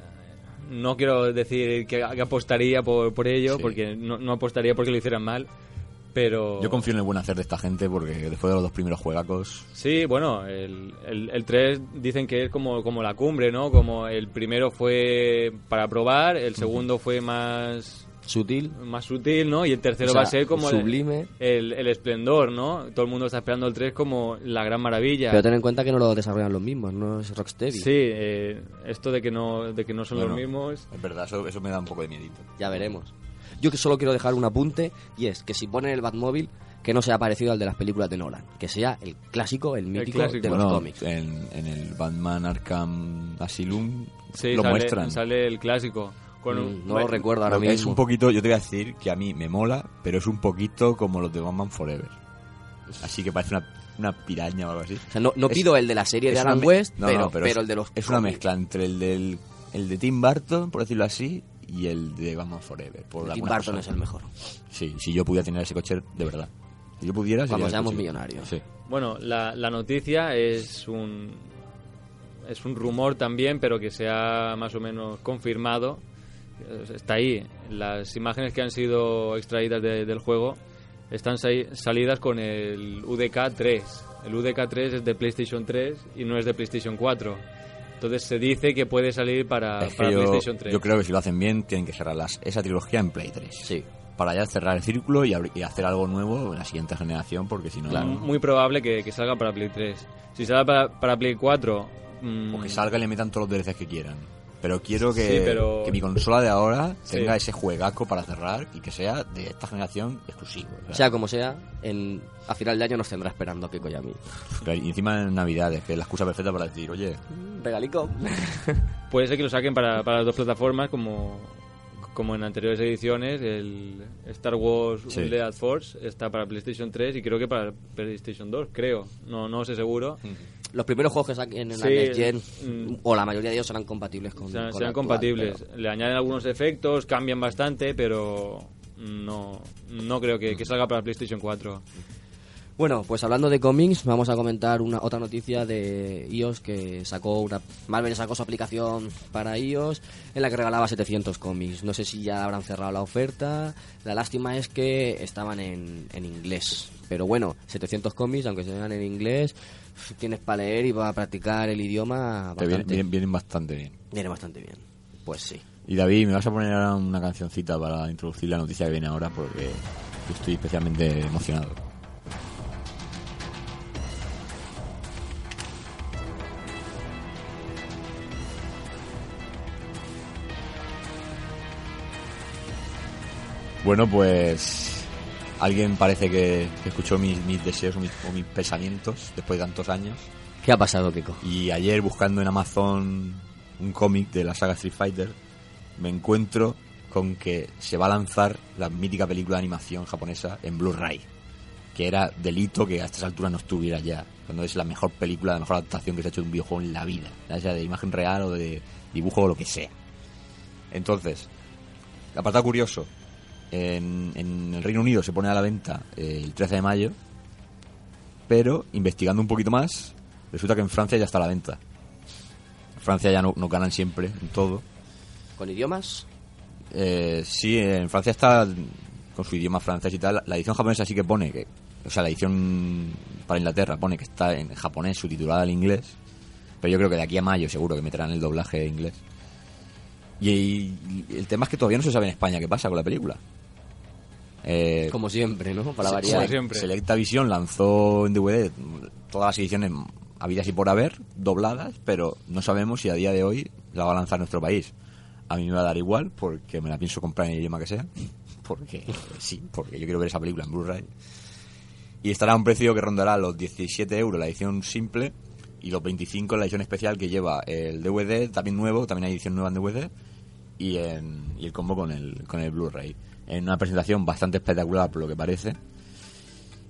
no quiero decir que, que apostaría por, por ello, Sí. porque no, no apostaría porque lo hicieran mal. Pero Yo confío en el buen hacer de esta gente porque después de los dos primeros juegacos... Sí, bueno, el, el, el 3 dicen que es como, como la cumbre, ¿no? Como el primero fue para probar, el segundo fue más Sutil. más sutil, ¿no? Y el tercero O sea, va a ser como el- sublime. El, el esplendor, ¿no? Todo el mundo está esperando el 3 como la gran maravilla. Pero ten en cuenta que no lo desarrollan los mismos, no es Rocksteady. Sí, eh, esto de que no de que no son Bueno, los mismos. Es verdad, eso, eso me da un poco de miedito. Ya veremos. Yo que solo quiero dejar un apunte y es que si ponen el Batmóvil que no sea parecido al de las películas de Nolan, que sea el clásico, el mítico clásico. de los Bueno, cómics. en, en el Batman Arkham Asylum Sí, lo sale, muestran. sale el clásico. Con Mm, un- no lo recuerdo ahora mismo. es un poquito, yo te voy a decir que a mí me mola, pero es un poquito como los de Batman Forever. Así que parece una, una piraña o algo así. O sea, no, no Es- pido el de la serie de Alan West, no, pero, no, pero, es, el de los es una mezcla entre el del el de Tim Burton, por decirlo así, y el de Batman Forever. Por Tim Burton cosa. es el mejor. Sí, si yo pudiera tener ese coche, de verdad. Si yo pudiera, sería el seamos millonarios. Sí. Bueno, la, la noticia es un es un rumor también, pero que se ha más o menos confirmado. Está ahí. Las imágenes que han sido extraídas de- del juego están salidas con el UDK 3. El UDK 3 es de PlayStation 3 y no es de PlayStation 4. Entonces se dice que puede salir para, Es que para yo, PlayStation 3. yo creo que si lo hacen bien, tienen que cerrar las, esa trilogía en Play 3. Sí. Para ya cerrar el círculo y, abri- y hacer algo nuevo en la siguiente generación, porque si no. Muy probable que, que salga para Play 3. Si sale para, para Play 4... mm, O que salga y le metan todos los DLCs que quieran. Pero quiero que, Sí, pero- que mi consola de ahora Sí. tenga ese juegaco para cerrar y que sea de esta generación exclusivo. O sea, como sea, en, a final de año nos tendrá esperando Kiko y a mí. y encima en Navidades, que es la excusa perfecta para decir, oye, Regalico. Puede ser que lo saquen para, para las dos plataformas como, como en anteriores ediciones. El Star Wars Sí. Unleashed Force está para PlayStation 3 y creo que para PlayStation 2, creo. No, no sé seguro. Los primeros juegos que saquen en la Sí, Next Gen, mm. o la mayoría de ellos serán compatibles con, Serán, con serán la actual, compatibles. pero- Le añaden algunos efectos, cambian bastante, pero no, no creo que, que salga para PlayStation 4. Bueno, pues hablando de cómics, vamos a comentar una otra noticia de iOS que sacó una Marvel sacó su aplicación para iOS en la que regalaba 700 cómics. No sé si ya habrán cerrado la oferta. La lástima es que estaban en, en inglés. Pero bueno, 700 cómics, aunque sean en inglés, tienes para leer y para practicar el idioma te vienen, bastante. vienen- vienen bastante bien. Viene bastante bien. Pues sí. Y David, me vas a poner ahora una cancioncita para introducir la noticia que viene ahora porque yo estoy especialmente emocionado. Bueno, pues alguien parece que, que escuchó mis, mis deseos o mis, o mis pensamientos después de tantos años. ¿Qué ha pasado, Kiko? Y ayer buscando en Amazon un cómic de la saga Street Fighter, me encuentro con que se va a lanzar la mítica película de animación japonesa en Blu-ray. Que era delito que a estas alturas no estuviera ya. Cuando es la mejor película, la mejor adaptación que se ha hecho de un videojuego en la vida. Ya sea de imagen real o de dibujo o lo que sea. Entonces, apartado curioso. En, en el Reino Unido se pone a la venta eh, el 13 de mayo. pero investigando un poquito más, resulta que en Francia ya está a la venta. En Francia ya no, no ganan siempre en todo. ¿Con idiomas? Eh, sí, en Francia está con su idioma francés y tal. La edición japonesa sí que pone que, o sea, la edición para Inglaterra pone que está en japonés subtitulada al inglés. Pero yo creo que de aquí a mayo seguro que meterán el doblaje inglés. Y, y el tema es que todavía no se sabe en España qué pasa con la película. Eh, Como siempre, ¿no? Para variar. Como siempre. Selecta Vision lanzó en DVD todas las ediciones habidas y por haber, dobladas, pero no sabemos si a día de hoy la va a lanzar nuestro país. A mí me va a dar igual porque me la pienso comprar en el idioma que sea. Porque sí, porque yo quiero ver esa película en Blu-ray. Y estará a un precio que rondará los 17 euros la edición simple y los 25 la edición especial que lleva el DVD, también nuevo, también hay edición nueva en DVD y, en- y el combo con el, con el Blu-ray. En una presentación bastante espectacular por lo que parece.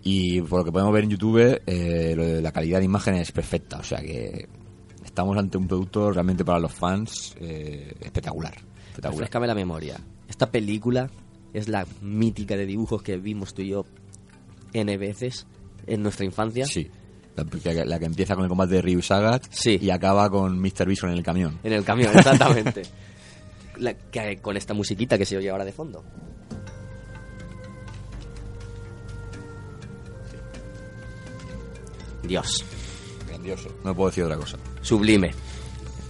Y por lo que podemos ver en YouTube, eh, lo de la calidad de imagen es perfecta. O sea que estamos ante un producto realmente para los fans eh, espectacular. espectacular. La memoria. Esta película es la mítica de dibujos que vimos tú y yo N veces en nuestra infancia. Sí. La, que- la que empieza con el combate de Ryu Sagat Sí. y acaba con Mr. Bison en el camión. En el camión, exactamente. La- que- con esta musiquita que se oye ahora de fondo. Dios, Grandioso. No puedo decir otra cosa. sublime.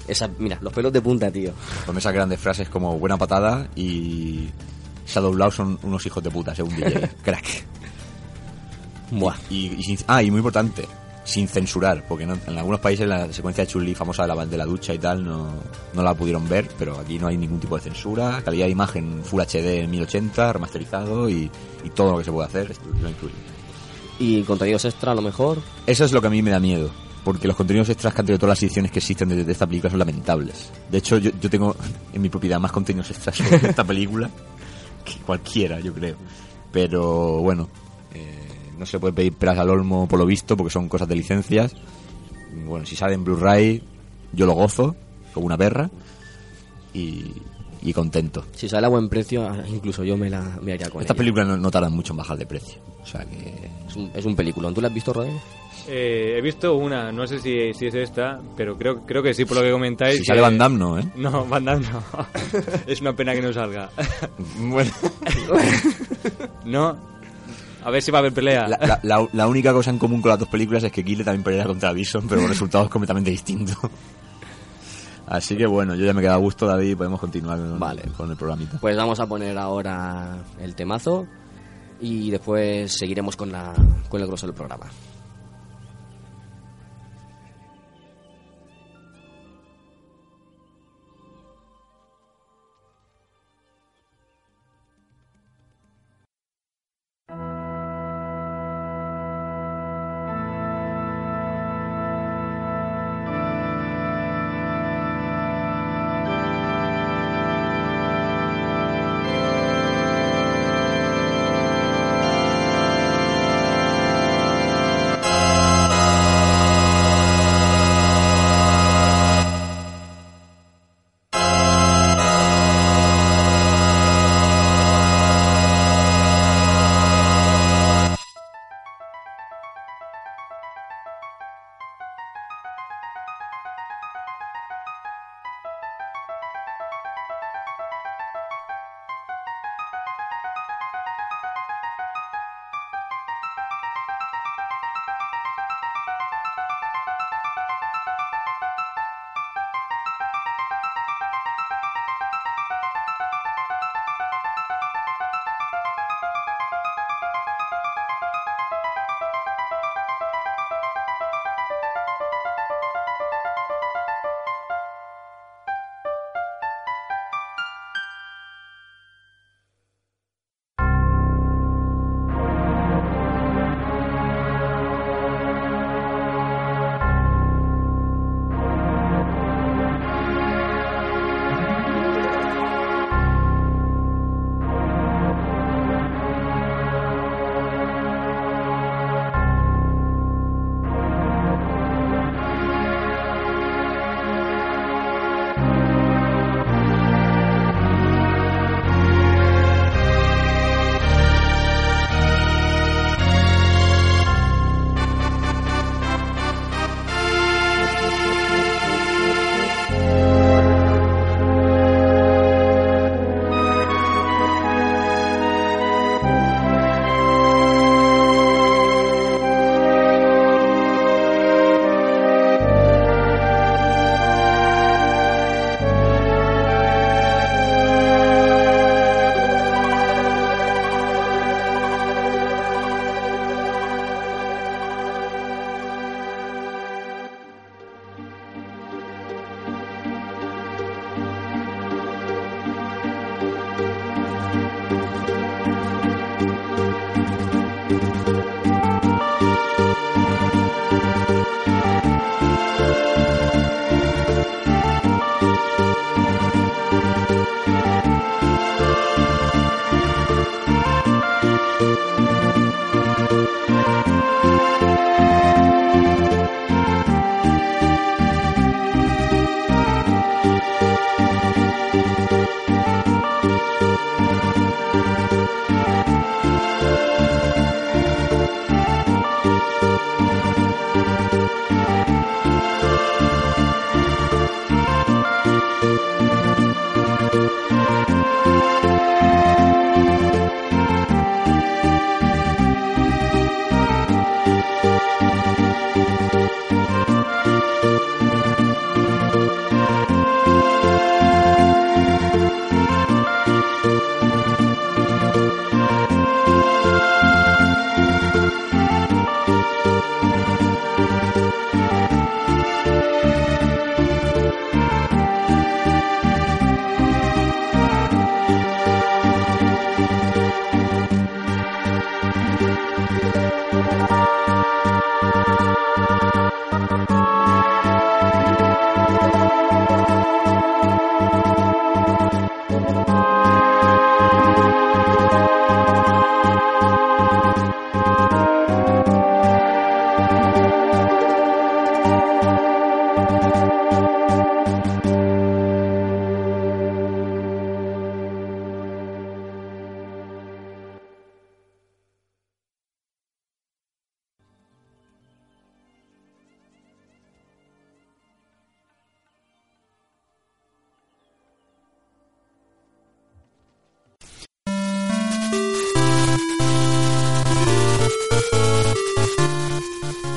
Esa, mira, los pelos de punta, tío. Con esas grandes frases como buena patada y Shadow Blau son unos hijos de puta, según DJ. Crack. Buah. Y, y ah, y muy importante, sin censurar, porque no- en algunos países la secuencia de Chun-Li famosa de la, de la ducha y tal no, no la pudieron ver, pero aquí no hay ningún tipo de censura, calidad de imagen Full HD en 1080, remasterizado y, y todo lo que se puede hacer lo incluye. Y contenidos extra a lo mejor. Eso es lo que a mí me da miedo, porque los contenidos extras que han tenido todas las ediciones que existen de, de esta película son lamentables. De hecho, yo, yo tengo en mi propiedad más contenidos extras sobre esta película que cualquiera, yo creo. Pero bueno, eh, no se puede pedir peras al olmo por lo visto, porque son cosas de licencias. Bueno, si sale en Blu-ray, yo lo gozo, como una perra, y, y contento. Si sale a buen precio, incluso yo me la me haría con Estas ella. películas no, no tardan mucho en bajar de precio. O sea que... Es un, es un peliculón. ¿Tú la has visto, Rodrigo? Eh, he visto una, no sé si, si es esta, pero creo, creo que sí, por lo que comentáis. Si sale Van Damme, no, ¿eh? No, Van Damme no. es una pena que no salga. Bueno... no. A ver si va a haber pelea. La, la- la- la única cosa en común con las dos películas es que Kille también pelea contra Bison, pero con resultados completamente distintos. Así que bueno, yo ya me queda a gusto, David, y podemos continuar con, Vale. con el programita. Pues vamos a poner ahora el temazo y después seguiremos con, la, con el grosso del programa.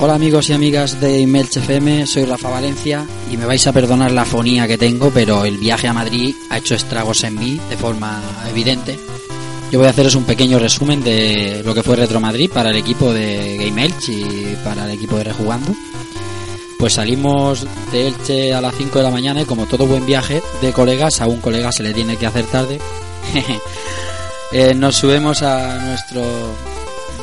Hola amigos y amigas de Imelch FM, soy Rafa Valencia y me vais a perdonar la fonía que tengo, pero el viaje a Madrid ha hecho estragos en mí de forma evidente. Yo voy a haceros un pequeño resumen de lo que fue Retro Madrid para el equipo de Game Elch y para el equipo de Rejugando. Pues salimos de Elche a las 5 de la mañana y como todo buen viaje de colegas, a un colega se le tiene que hacer tarde. Eh, nos subimos a nuestro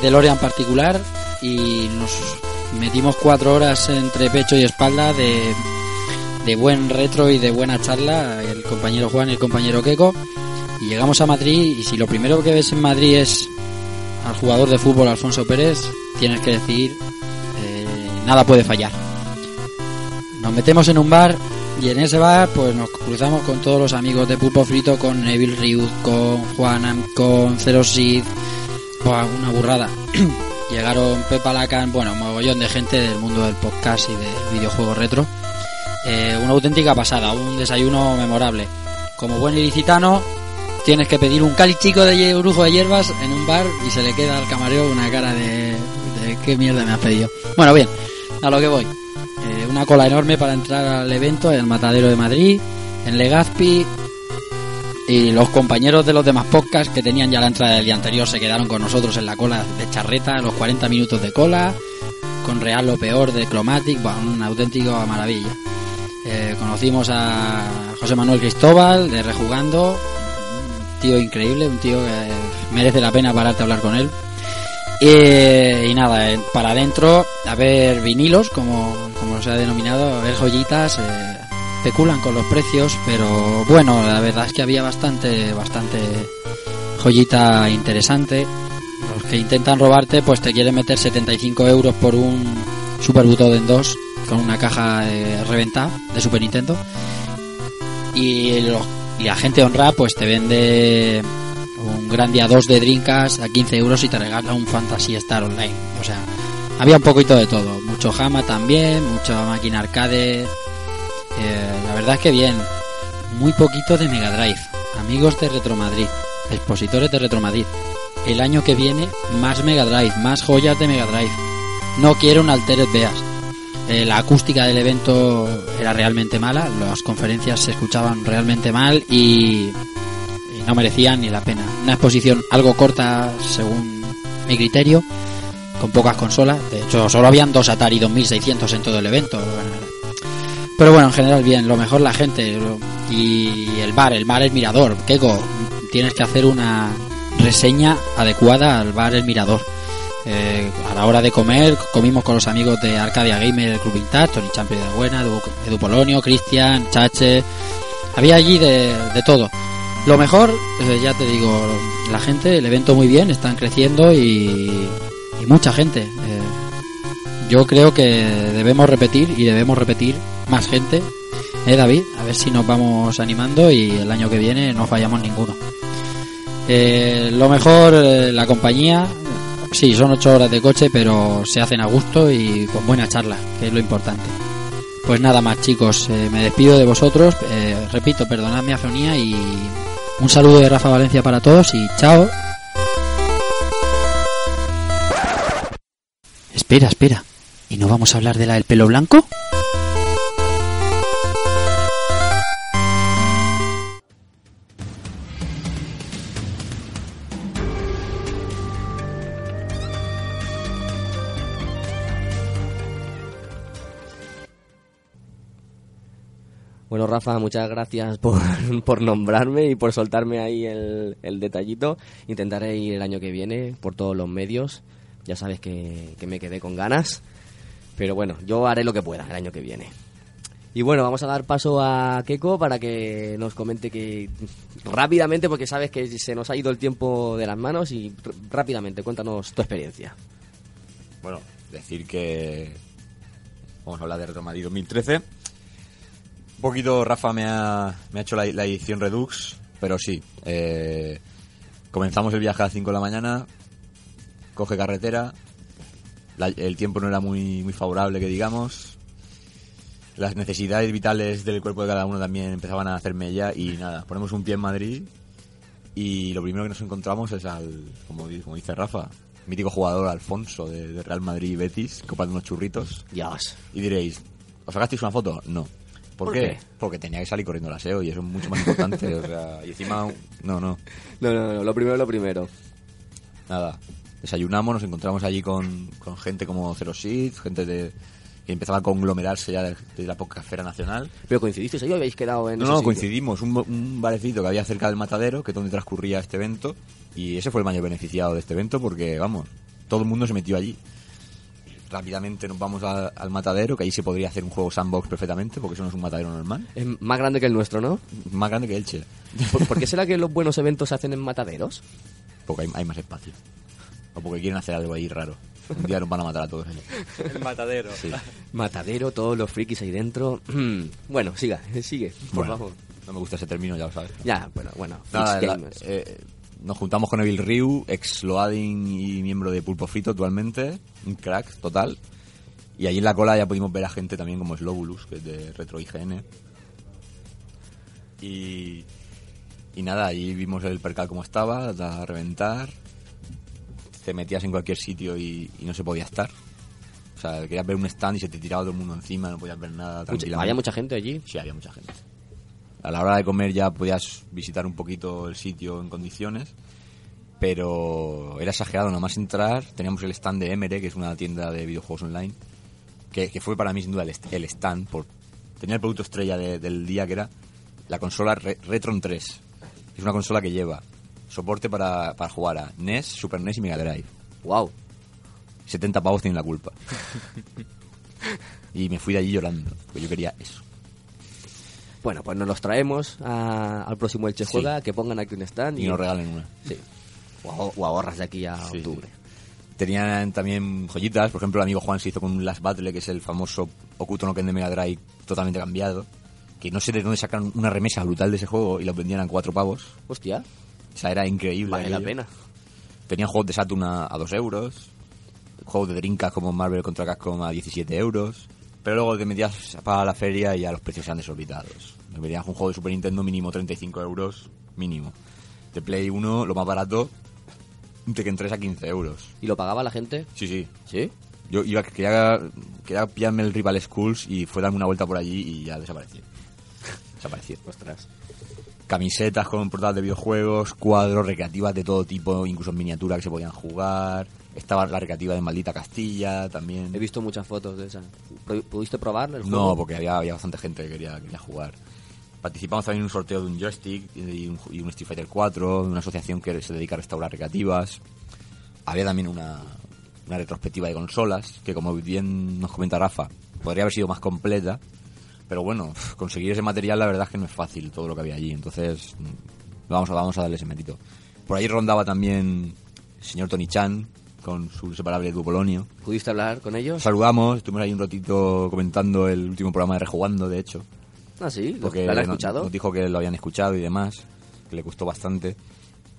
DeLorean particular y nos metimos cuatro horas entre pecho y espalda de, de buen retro y de buena charla, el compañero Juan y el compañero Keiko. Y llegamos a Madrid y si lo primero que ves en Madrid es al jugador de fútbol Alfonso Pérez, tienes que decir, eh, nada puede fallar. Nos metemos en un bar y en ese bar pues nos cruzamos con todos los amigos de Pulpo Frito, con Neville Riud, con Juan, con Zero Buah, una burrada. Llegaron Pepa Lacan, bueno, un mogollón de gente del mundo del podcast y del videojuego retro. Eh, una auténtica pasada, un desayuno memorable. Como buen ilicitano, tienes que pedir un cali chico de brujo de hierbas en un bar y se le queda al camarero una cara de, de qué mierda me has pedido. Bueno, bien, a lo que voy. Eh, una cola enorme para entrar al evento en el Matadero de Madrid, en Legazpi. Y los compañeros de los demás podcasts que tenían ya la entrada del día anterior se quedaron con nosotros en la cola de charreta, los 40 minutos de cola, con Real lo peor de Chromatic, bueno, una auténtica maravilla. Eh, conocimos a José Manuel Cristóbal de Rejugando, un tío increíble, un tío que merece la pena pararte a hablar con él. Eh, y nada, eh, para adentro, a ver vinilos, como, como se ha denominado, a ver joyitas, eh, especulan con los precios, pero bueno, la verdad es que había bastante, bastante joyita interesante. Los que intentan robarte, pues te quieren meter 75 euros por un Super Butoden 2 con una caja eh, reventada de Super Nintendo. Y, los- y la gente honra, pues te vende un gran día 2 de Drinkas a 15 euros y te regala un Fantasy Star Online. O sea, había un poquito de todo. Mucho Hama también, mucha máquina arcade. Eh, la verdad es que bien. Muy poquito de Mega Drive. Amigos de Retro Madrid, expositores de Retro Madrid. El año que viene, más Mega Drive, más joyas de Mega Drive. No quiero un Altered Beas. Eh, la acústica del evento era realmente mala, las conferencias se escuchaban realmente mal y, y no merecían ni la pena. Una exposición algo corta según mi criterio, con pocas consolas. De hecho, solo habían dos Atari 2600 en todo el evento. Pero bueno, en general bien, lo mejor la gente y el bar, el bar El Mirador. Keiko, tienes que hacer una reseña adecuada al bar El Mirador. Eh, a la hora de comer, comimos con los amigos de Arcadia Gamer, el Club Vintage, Tony Champion de Buena, Edu, Polonio, Cristian, Chache. Había allí de, de todo. Lo mejor, eh, ya te digo, la gente, el evento muy bien, están creciendo y, y mucha gente. Eh, yo creo que debemos repetir y debemos repetir más gente. ¿Eh, David? A ver si nos vamos animando y el año que viene no fallamos ninguno. Eh, lo mejor, eh, la compañía. Sí, son ocho horas de coche, pero se hacen a gusto y con buena charla, que es lo importante. Pues nada más, chicos. eh, me despido de vosotros. repito, perdonad mi afonía y un saludo de Rafa Valencia para todos y chao. Espera, espera. ¿Y no vamos a hablar de la del pelo blanco? Bueno, Rafa, muchas gracias por, por nombrarme y por soltarme ahí el, el detallito. Intentaré ir el año que viene por todos los medios. Ya sabes que, que me quedé con ganas. Pero bueno, yo haré lo que pueda el año que viene. Y bueno, vamos a dar paso a Keiko para que nos comente que rápidamente, porque sabes que se nos ha ido el tiempo de las manos y rápidamente cuéntanos tu experiencia. Bueno, decir que vamos a hablar de Retro Madrid 2013. Un poquito Rafa me ha, me ha hecho la, la edición Redux, pero sí. eh, comenzamos el viaje a las 5 de la mañana, coge carretera, la- el tiempo no era muy, muy favorable, que digamos. Las necesidades vitales del cuerpo de cada uno también empezaban a hacerme ya y nada, ponemos un pie en Madrid y lo primero que nos encontramos es al, como, como dice Rafa, mítico jugador Alfonso de, de Real Madrid y Betis, comprando unos churritos. Dios. Y diréis, ¿os sacasteis una foto? No. ¿Por, ¿Por qué? qué? Porque tenía que salir corriendo el aseo y eso es mucho más importante. o sea, y encima, no, no, No, no, no, lo primero, lo primero. nada. Desayunamos, nos encontramos allí con, con gente como Zero Seed, gente de, que empezaba a conglomerarse ya de, de la podcastfera nacional. Pero coincidisteis ahí o habéis quedado en No, ese no, sitio? coincidimos. Un, un barecito que había cerca del matadero, que es donde transcurría este evento. Y ese fue el mayor beneficiado de este evento porque, vamos, todo el mundo se metió allí. Rápidamente nos vamos a- al matadero, que ahí se podría hacer un juego sandbox perfectamente, porque eso no es un matadero normal. Es más grande que el nuestro, ¿no? Más grande que Elche, ¿Por, por qué será que los buenos eventos se hacen en mataderos? porque hay, hay más espacio. O porque quieren hacer algo ahí raro. Un día nos van a matar a todos allí. El matadero. Sí. Matadero, todos los frikis ahí dentro. bueno, siga, sigue, por Bueno, favor. no me gusta ese término, ya lo sabes. Ya, bueno, bueno. Nada, la- eh, nos juntamos con Evil Ryu, ex Loading y miembro de Pulpo Frito actualmente, un crack total. Y allí en la cola ya pudimos ver a gente también como Slobulus, que es de Retro IGN. Y, y nada, allí vimos el percal como estaba, a reventar. Te metías en cualquier sitio y, y no se podía estar. O sea, querías ver un stand y se te tiraba todo el mundo encima, no podías ver nada Mucha-. ¿Había mucha gente allí? Sí, había mucha gente. A la hora de comer ya podías visitar un poquito el sitio en condiciones, pero era exagerado, nada más entrar, teníamos el stand de Emere, que es una tienda de videojuegos online, que, que fue para mí sin duda el, el stand, por tenía el producto estrella de- del día que era la consola Re- Retron 3. Es una consola que lleva soporte para, para jugar a NES, Super NES y Mega Drive. Wow. 70 pavos tienen la culpa. y me fui de allí llorando, porque yo quería eso. Bueno, pues nos los traemos a- al próximo Elche Sí. Juega, que pongan aquí un stand Y nos regalen una. Sí. O, ahor- o ahorras de aquí a Sí, octubre. sí. Tenían también joyitas, por ejemplo el amigo Juan se hizo con un Last Battle, que es el famoso Okuto no Ken de Mega Drive totalmente cambiado, que no sé de dónde sacaron una remesa brutal de ese juego y lo vendían a cuatro pavos. Hostia, O sea, era increíble. vale la pena. Tenían juegos de Saturn a, a dos euros, juegos de Dreamcast como Marvel contra Capcom a 17 euros, pero luego te metías para la feria y ya los precios eran desorbitados. Me venías un juego de Super Nintendo mínimo 35 euros, mínimo. De Play 1, lo más barato, un Tekken 3 a 15 euros. ¿Y lo pagaba la gente? Sí, sí. ¿Sí? Yo iba, quería, quería pillarme el Rival Schools y fue darme una vuelta por allí y ya desaparecí. Desaparecí. Ostras. Camisetas con portadas de videojuegos, cuadros, recreativas de todo tipo, incluso en miniatura que se podían jugar. Estaba la recreativa de Maldita Castilla también. He visto muchas fotos de esa. ¿Pu- ¿Pudiste probar el juego? No, porque había, había bastante gente que quería, quería jugar. Participamos también en un sorteo de un joystick y un, y un Street Fighter 4, de una asociación que se dedica a restaurar recreativas. Había también una, una retrospectiva de consolas, que como bien nos comenta Rafa, podría haber sido más completa. Pero bueno, conseguir ese material la verdad es que no es fácil todo lo que había allí. Entonces, vamos a, vamos a darle ese mérito. Por ahí rondaba también el señor Tony Chan con su inseparable Dupolonio. ¿Pudiste hablar con ellos? Saludamos, estuvimos ahí un ratito comentando el último programa de Rejugando, de hecho. Ah, sí, ¿lo, Porque ¿lo han escuchado? nos dijo que lo habían escuchado y demás, que le gustó bastante.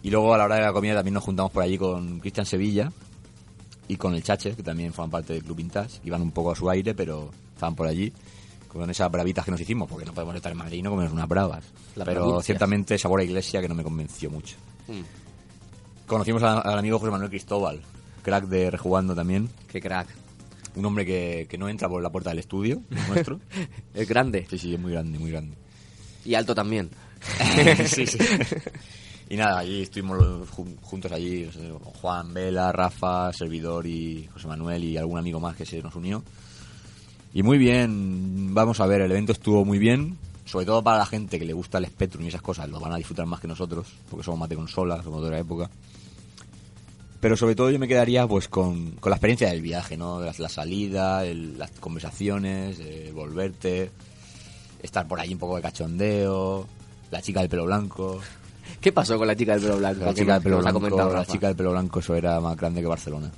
Y luego a la hora de la comida también nos juntamos por allí con Cristian Sevilla y con el Chache, que también forman parte del Club Vintage. Iban un poco a su aire, pero estaban por allí con esas bravitas que nos hicimos, porque no podemos estar en Madrid y no comernos unas bravas. Las pero ciertamente sabor a iglesia que no me convenció mucho. Mm, Conocimos a- al amigo José Manuel Cristóbal, crack de Rejugando también. qué crack. Un hombre que, que no entra por la puerta del estudio nuestro. Es grande. Sí, sí, es muy grande, muy grande. Y alto también. sí, sí. Y nada, allí estuvimos juntos allí, Juan, Vela, Rafa, Servidor y José Manuel y algún amigo más que se nos unió. Y muy bien, vamos a ver, el evento estuvo muy bien, sobre todo para la gente que le gusta el Spectrum y esas cosas, lo van a disfrutar más que nosotros, porque somos más de consolas, somos de otra época. Pero sobre todo yo me quedaría pues con, con la experiencia del viaje, ¿no? La, la salida, el- las conversaciones, el volverte, estar por ahí un poco de cachondeo, la chica del pelo blanco. ¿Qué pasó con la chica del pelo blanco? La chica del pelo blanco, la chica del pelo blanco, eso era más grande que Barcelona.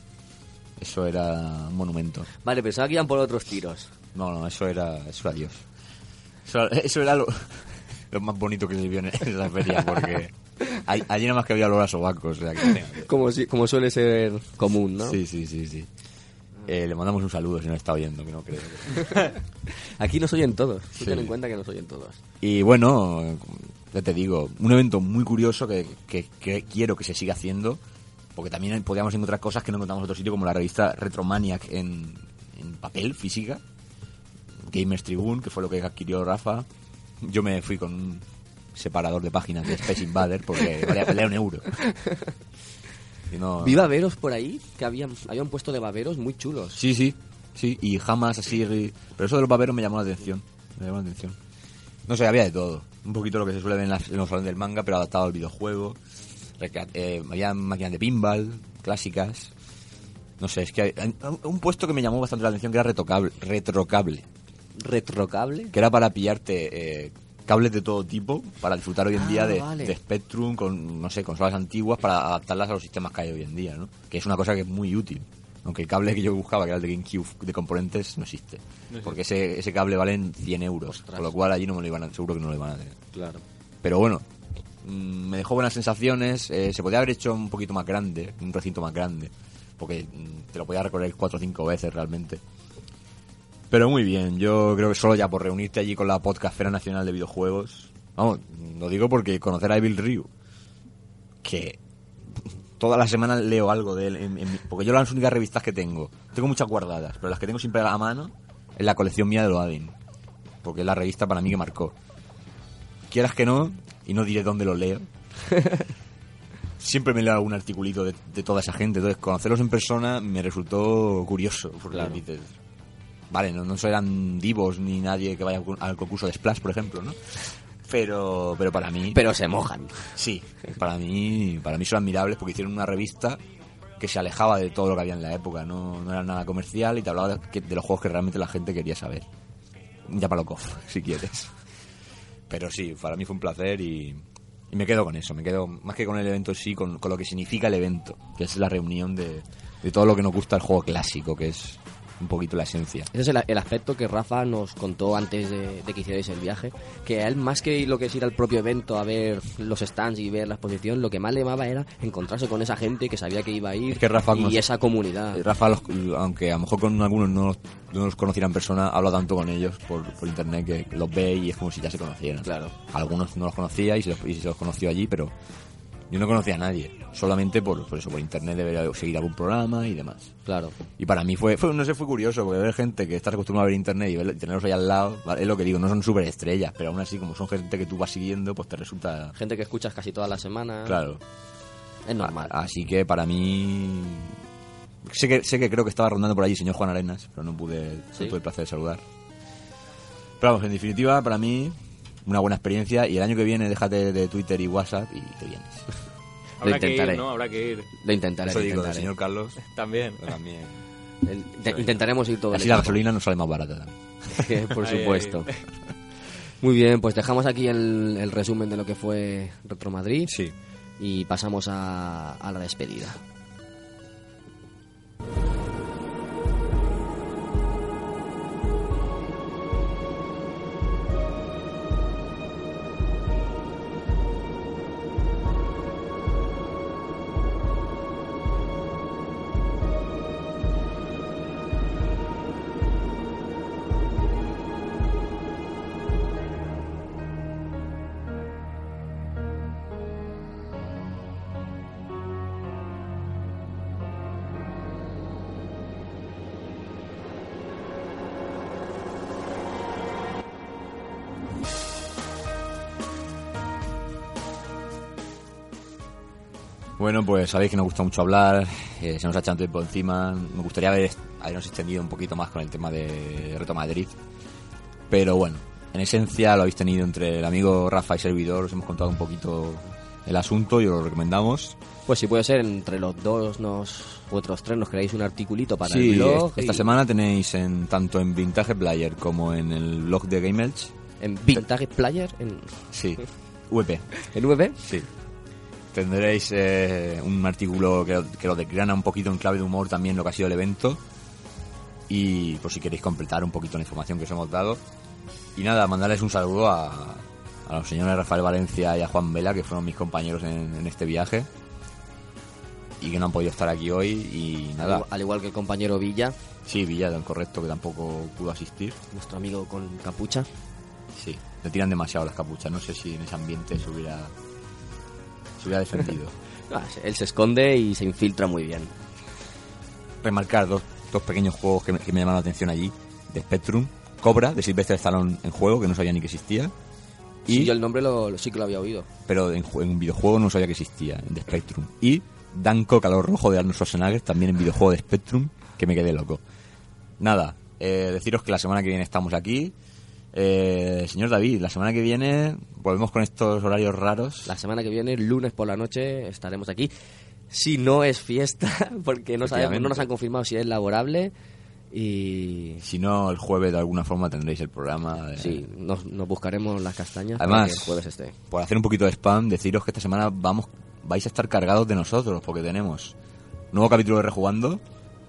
Eso era un monumento. Vale, pensaba que iban por otros tiros. No, no, eso era, eso era Dios. Eso, eso era lo, lo más bonito que se vio en esa feria, porque all- allí nada más que había olor a sobaco, o sea que... Como, si, como suele ser común, ¿no? Sí, sí, sí, sí. Eh, le mandamos un saludo si nos está oyendo, que no creo. Aquí nos oyen todos. Sí. ten en cuenta que nos oyen todos. Y bueno, ya te digo, un evento muy curioso que, que- que quiero que se siga haciendo Porque también podíamos encontrar cosas que no encontramos en otro sitio, como la revista Retromaniac en, en papel, física. Gamers Tribune, que fue lo que adquirió Rafa. Yo me fui con un separador de páginas de Space Invader porque valía un euro. Y no- Vi baberos por ahí, que habían, habían puesto de baberos muy chulos. Sí, sí, sí, y jamás así. Pero eso de los baberos me llamó la atención. Me llamó la atención. No sé, había de todo. Un poquito lo que se suele ver en, las- en los salones del manga, pero adaptado al videojuego. Eh, había máquinas de pinball, clásicas. No sé, es que hay, un puesto que me llamó bastante la atención que era retocable, retrocable. Retrocable. Que era para pillarte eh, cables de todo tipo para disfrutar hoy en Ah, día de, vale. de Spectrum con, no sé, consolas antiguas para adaptarlas a los sistemas que hay hoy en día, ¿no? Que es una cosa que es muy útil. Aunque el cable que yo buscaba, que era el de GameCube de componentes, no existe. Porque ese, ese cable vale 100 euros. Con lo cual allí no me lo iban a, seguro que no lo iban a tener. Claro. Pero bueno, mm, me dejó buenas sensaciones. eh, se podía haber hecho un poquito más grande, un recinto más grande. Porque mm, te lo podía recorrer cuatro o cinco veces realmente. Pero muy bien, yo creo que solo ya por reunirte allí con la Podcastfera Nacional de Videojuegos. Vamos, lo digo porque conocer a Evil Ryu, que todas las semanas leo algo de él, en- porque yo las únicas revistas que tengo, tengo muchas guardadas, pero las que tengo siempre a mano es la colección mía de Loading, porque es la revista para mí que marcó. Quieras que no, y no diré dónde lo leo, siempre me leo algún articulito de, de toda esa gente, entonces conocerlos en persona me resultó curioso, porque Claro. dices, vale, no, no serán divos ni nadie que vaya al con- al concurso de Splash, por ejemplo, ¿no? Pero, pero para mí... Pero se mojan. Sí, para mí, para mí son admirables porque hicieron una revista que se alejaba de todo lo que había en la época, no, no era nada comercial y te hablaba de, de los juegos que realmente la gente quería saber. Llámalo KOF, si quieres. Pero sí, para mí fue un placer y, me quedo con eso, me quedo más que con el evento en sí, con, con lo que significa el evento, que es la reunión de, de todo lo que nos gusta el juego clásico, que es un poquito la esencia. Ese es el, el aspecto que Rafa nos contó antes de, de que hicierais el viaje, que a él más que lo que es ir al propio evento a ver los stands y ver la exposición, lo que más le llamaba era encontrarse con esa gente que sabía que iba a ir Es que Rafa y esa comunidad. Eh, Rafa, los- aunque a lo mejor con algunos no los, no los conociera en persona, habla tanto con ellos por, por internet que los ve y es como si ya se conocieran. Claro. Algunos no los conocía y se los, y se los conoció allí, pero yo no conocía a nadie. Solamente por, por eso, por internet de seguir algún programa y demás. Claro. Y para mí fue, fue no sé, fue curioso, porque ver gente que estás acostumbrado a ver internet y, ver- y tenerlos ahí al lado, ¿vale? es lo que digo, no son súper estrellas, pero aún así, como son gente que tú vas siguiendo, pues te resulta... Gente que escuchas casi todas las semanas. Claro. Es normal. A- Así que para mí. Sé que, sé que creo que estaba rondando por allí el señor Juan Arenas, pero no pude, Sí. no tuve el placer de saludar. Pero vamos, en definitiva, para mí, una buena experiencia. Y el año que viene, déjate de Twitter y WhatsApp y te vienes. Habrá que ir, intentaré. ¿no? Habrá que ir. Lo intentaré. Eso lo digo, del intentaré. señor Carlos. También. pero también. El- de- intentaremos ir todo el Así la gasolina nos sale más barata también. Por Ahí, supuesto. ahí. Muy bien, pues dejamos aquí el, el resumen de lo que fue Retro Madrid Sí. y pasamos a, a la despedida. Pues sabéis que nos gusta mucho hablar, eh, se nos ha echado tiempo encima. Me gustaría haber, habernos extendido un poquito más con el tema de Reto Madrid. Pero bueno, en esencia lo habéis tenido entre el amigo Rafa y servidor, os hemos contado un poquito el asunto y os lo recomendamos. Pues si puede ser, entre los dos nos, u otros tres nos creáis un articulito para sí, el blog. esta y- semana tenéis en tanto en Vintage Player como en el blog de Game Elch. En Vintage Player, en, Sí, VP. en VB. Sí. Tendréis eh, un artículo que, que lo desgrana un poquito en clave de humor también lo que ha sido el evento. Y por si queréis completar un poquito la información que os hemos dado. Y nada, mandarles un saludo a, a los señores Rafael Valencia y a Juan Vela, que fueron mis compañeros en, en este viaje. Y que no han podido estar aquí hoy. Y nada, Al, al igual que el compañero Villa, sí, Villa, correcto, que tampoco pudo asistir. nuestro amigo con capucha. Sí, le tiran demasiado las capuchas. No sé si en ese ambiente se hubiera, hubiera defendido. Ah, él se esconde y se infiltra muy bien. Remarcar dos, dos pequeños juegos que me, que me llamaron la atención allí. De Spectrum, Cobra, de Sylvester Stallone en juego, que no sabía ni que existía. Y Y, yo el nombre lo, lo- sí que lo había oído. pero en, ju- en un videojuego no sabía que existía, de Spectrum. Y Danko Calor Rojo de Arnold Schwarzenegger, también en videojuego de Spectrum, que me quedé loco. Nada, eh, deciros que la semana que viene estamos aquí. Eh, señor David, la semana que viene volvemos con estos horarios raros. La semana que viene, lunes por la noche, estaremos aquí. Si no es fiesta, porque no sabemos, no nos han confirmado si es laborable. Y Si no, el jueves de alguna forma tendréis el programa. eh, sí, nos, nos buscaremos las castañas Además, para que el jueves esté. por hacer un poquito de spam, deciros que esta semana vamos, vais a estar cargados de nosotros, porque tenemos nuevo capítulo de Rejugando,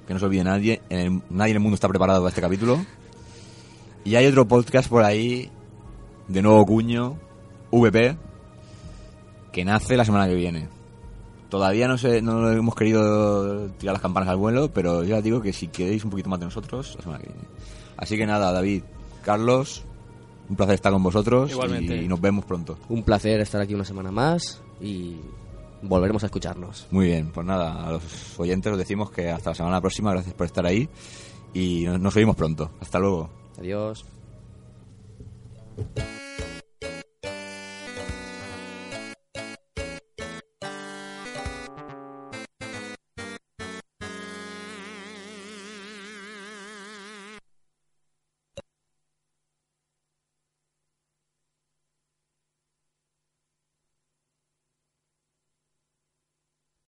que no se olvide nadie, en el- nadie en el mundo está preparado para este capítulo. Y hay otro podcast por ahí, de nuevo cuño, VP, que nace la semana que viene. Todavía no sé, no hemos querido tirar las campanas al vuelo, pero ya os digo que si queréis un poquito más de nosotros, la semana que viene. Así que nada, David, Carlos, un placer estar con vosotros Igualmente. y nos vemos pronto. Un placer estar aquí una semana más y volveremos a escucharnos. Muy bien, pues nada, a los oyentes os decimos que hasta la semana próxima, gracias por estar ahí y nos, nos oímos pronto. Hasta luego. Adiós.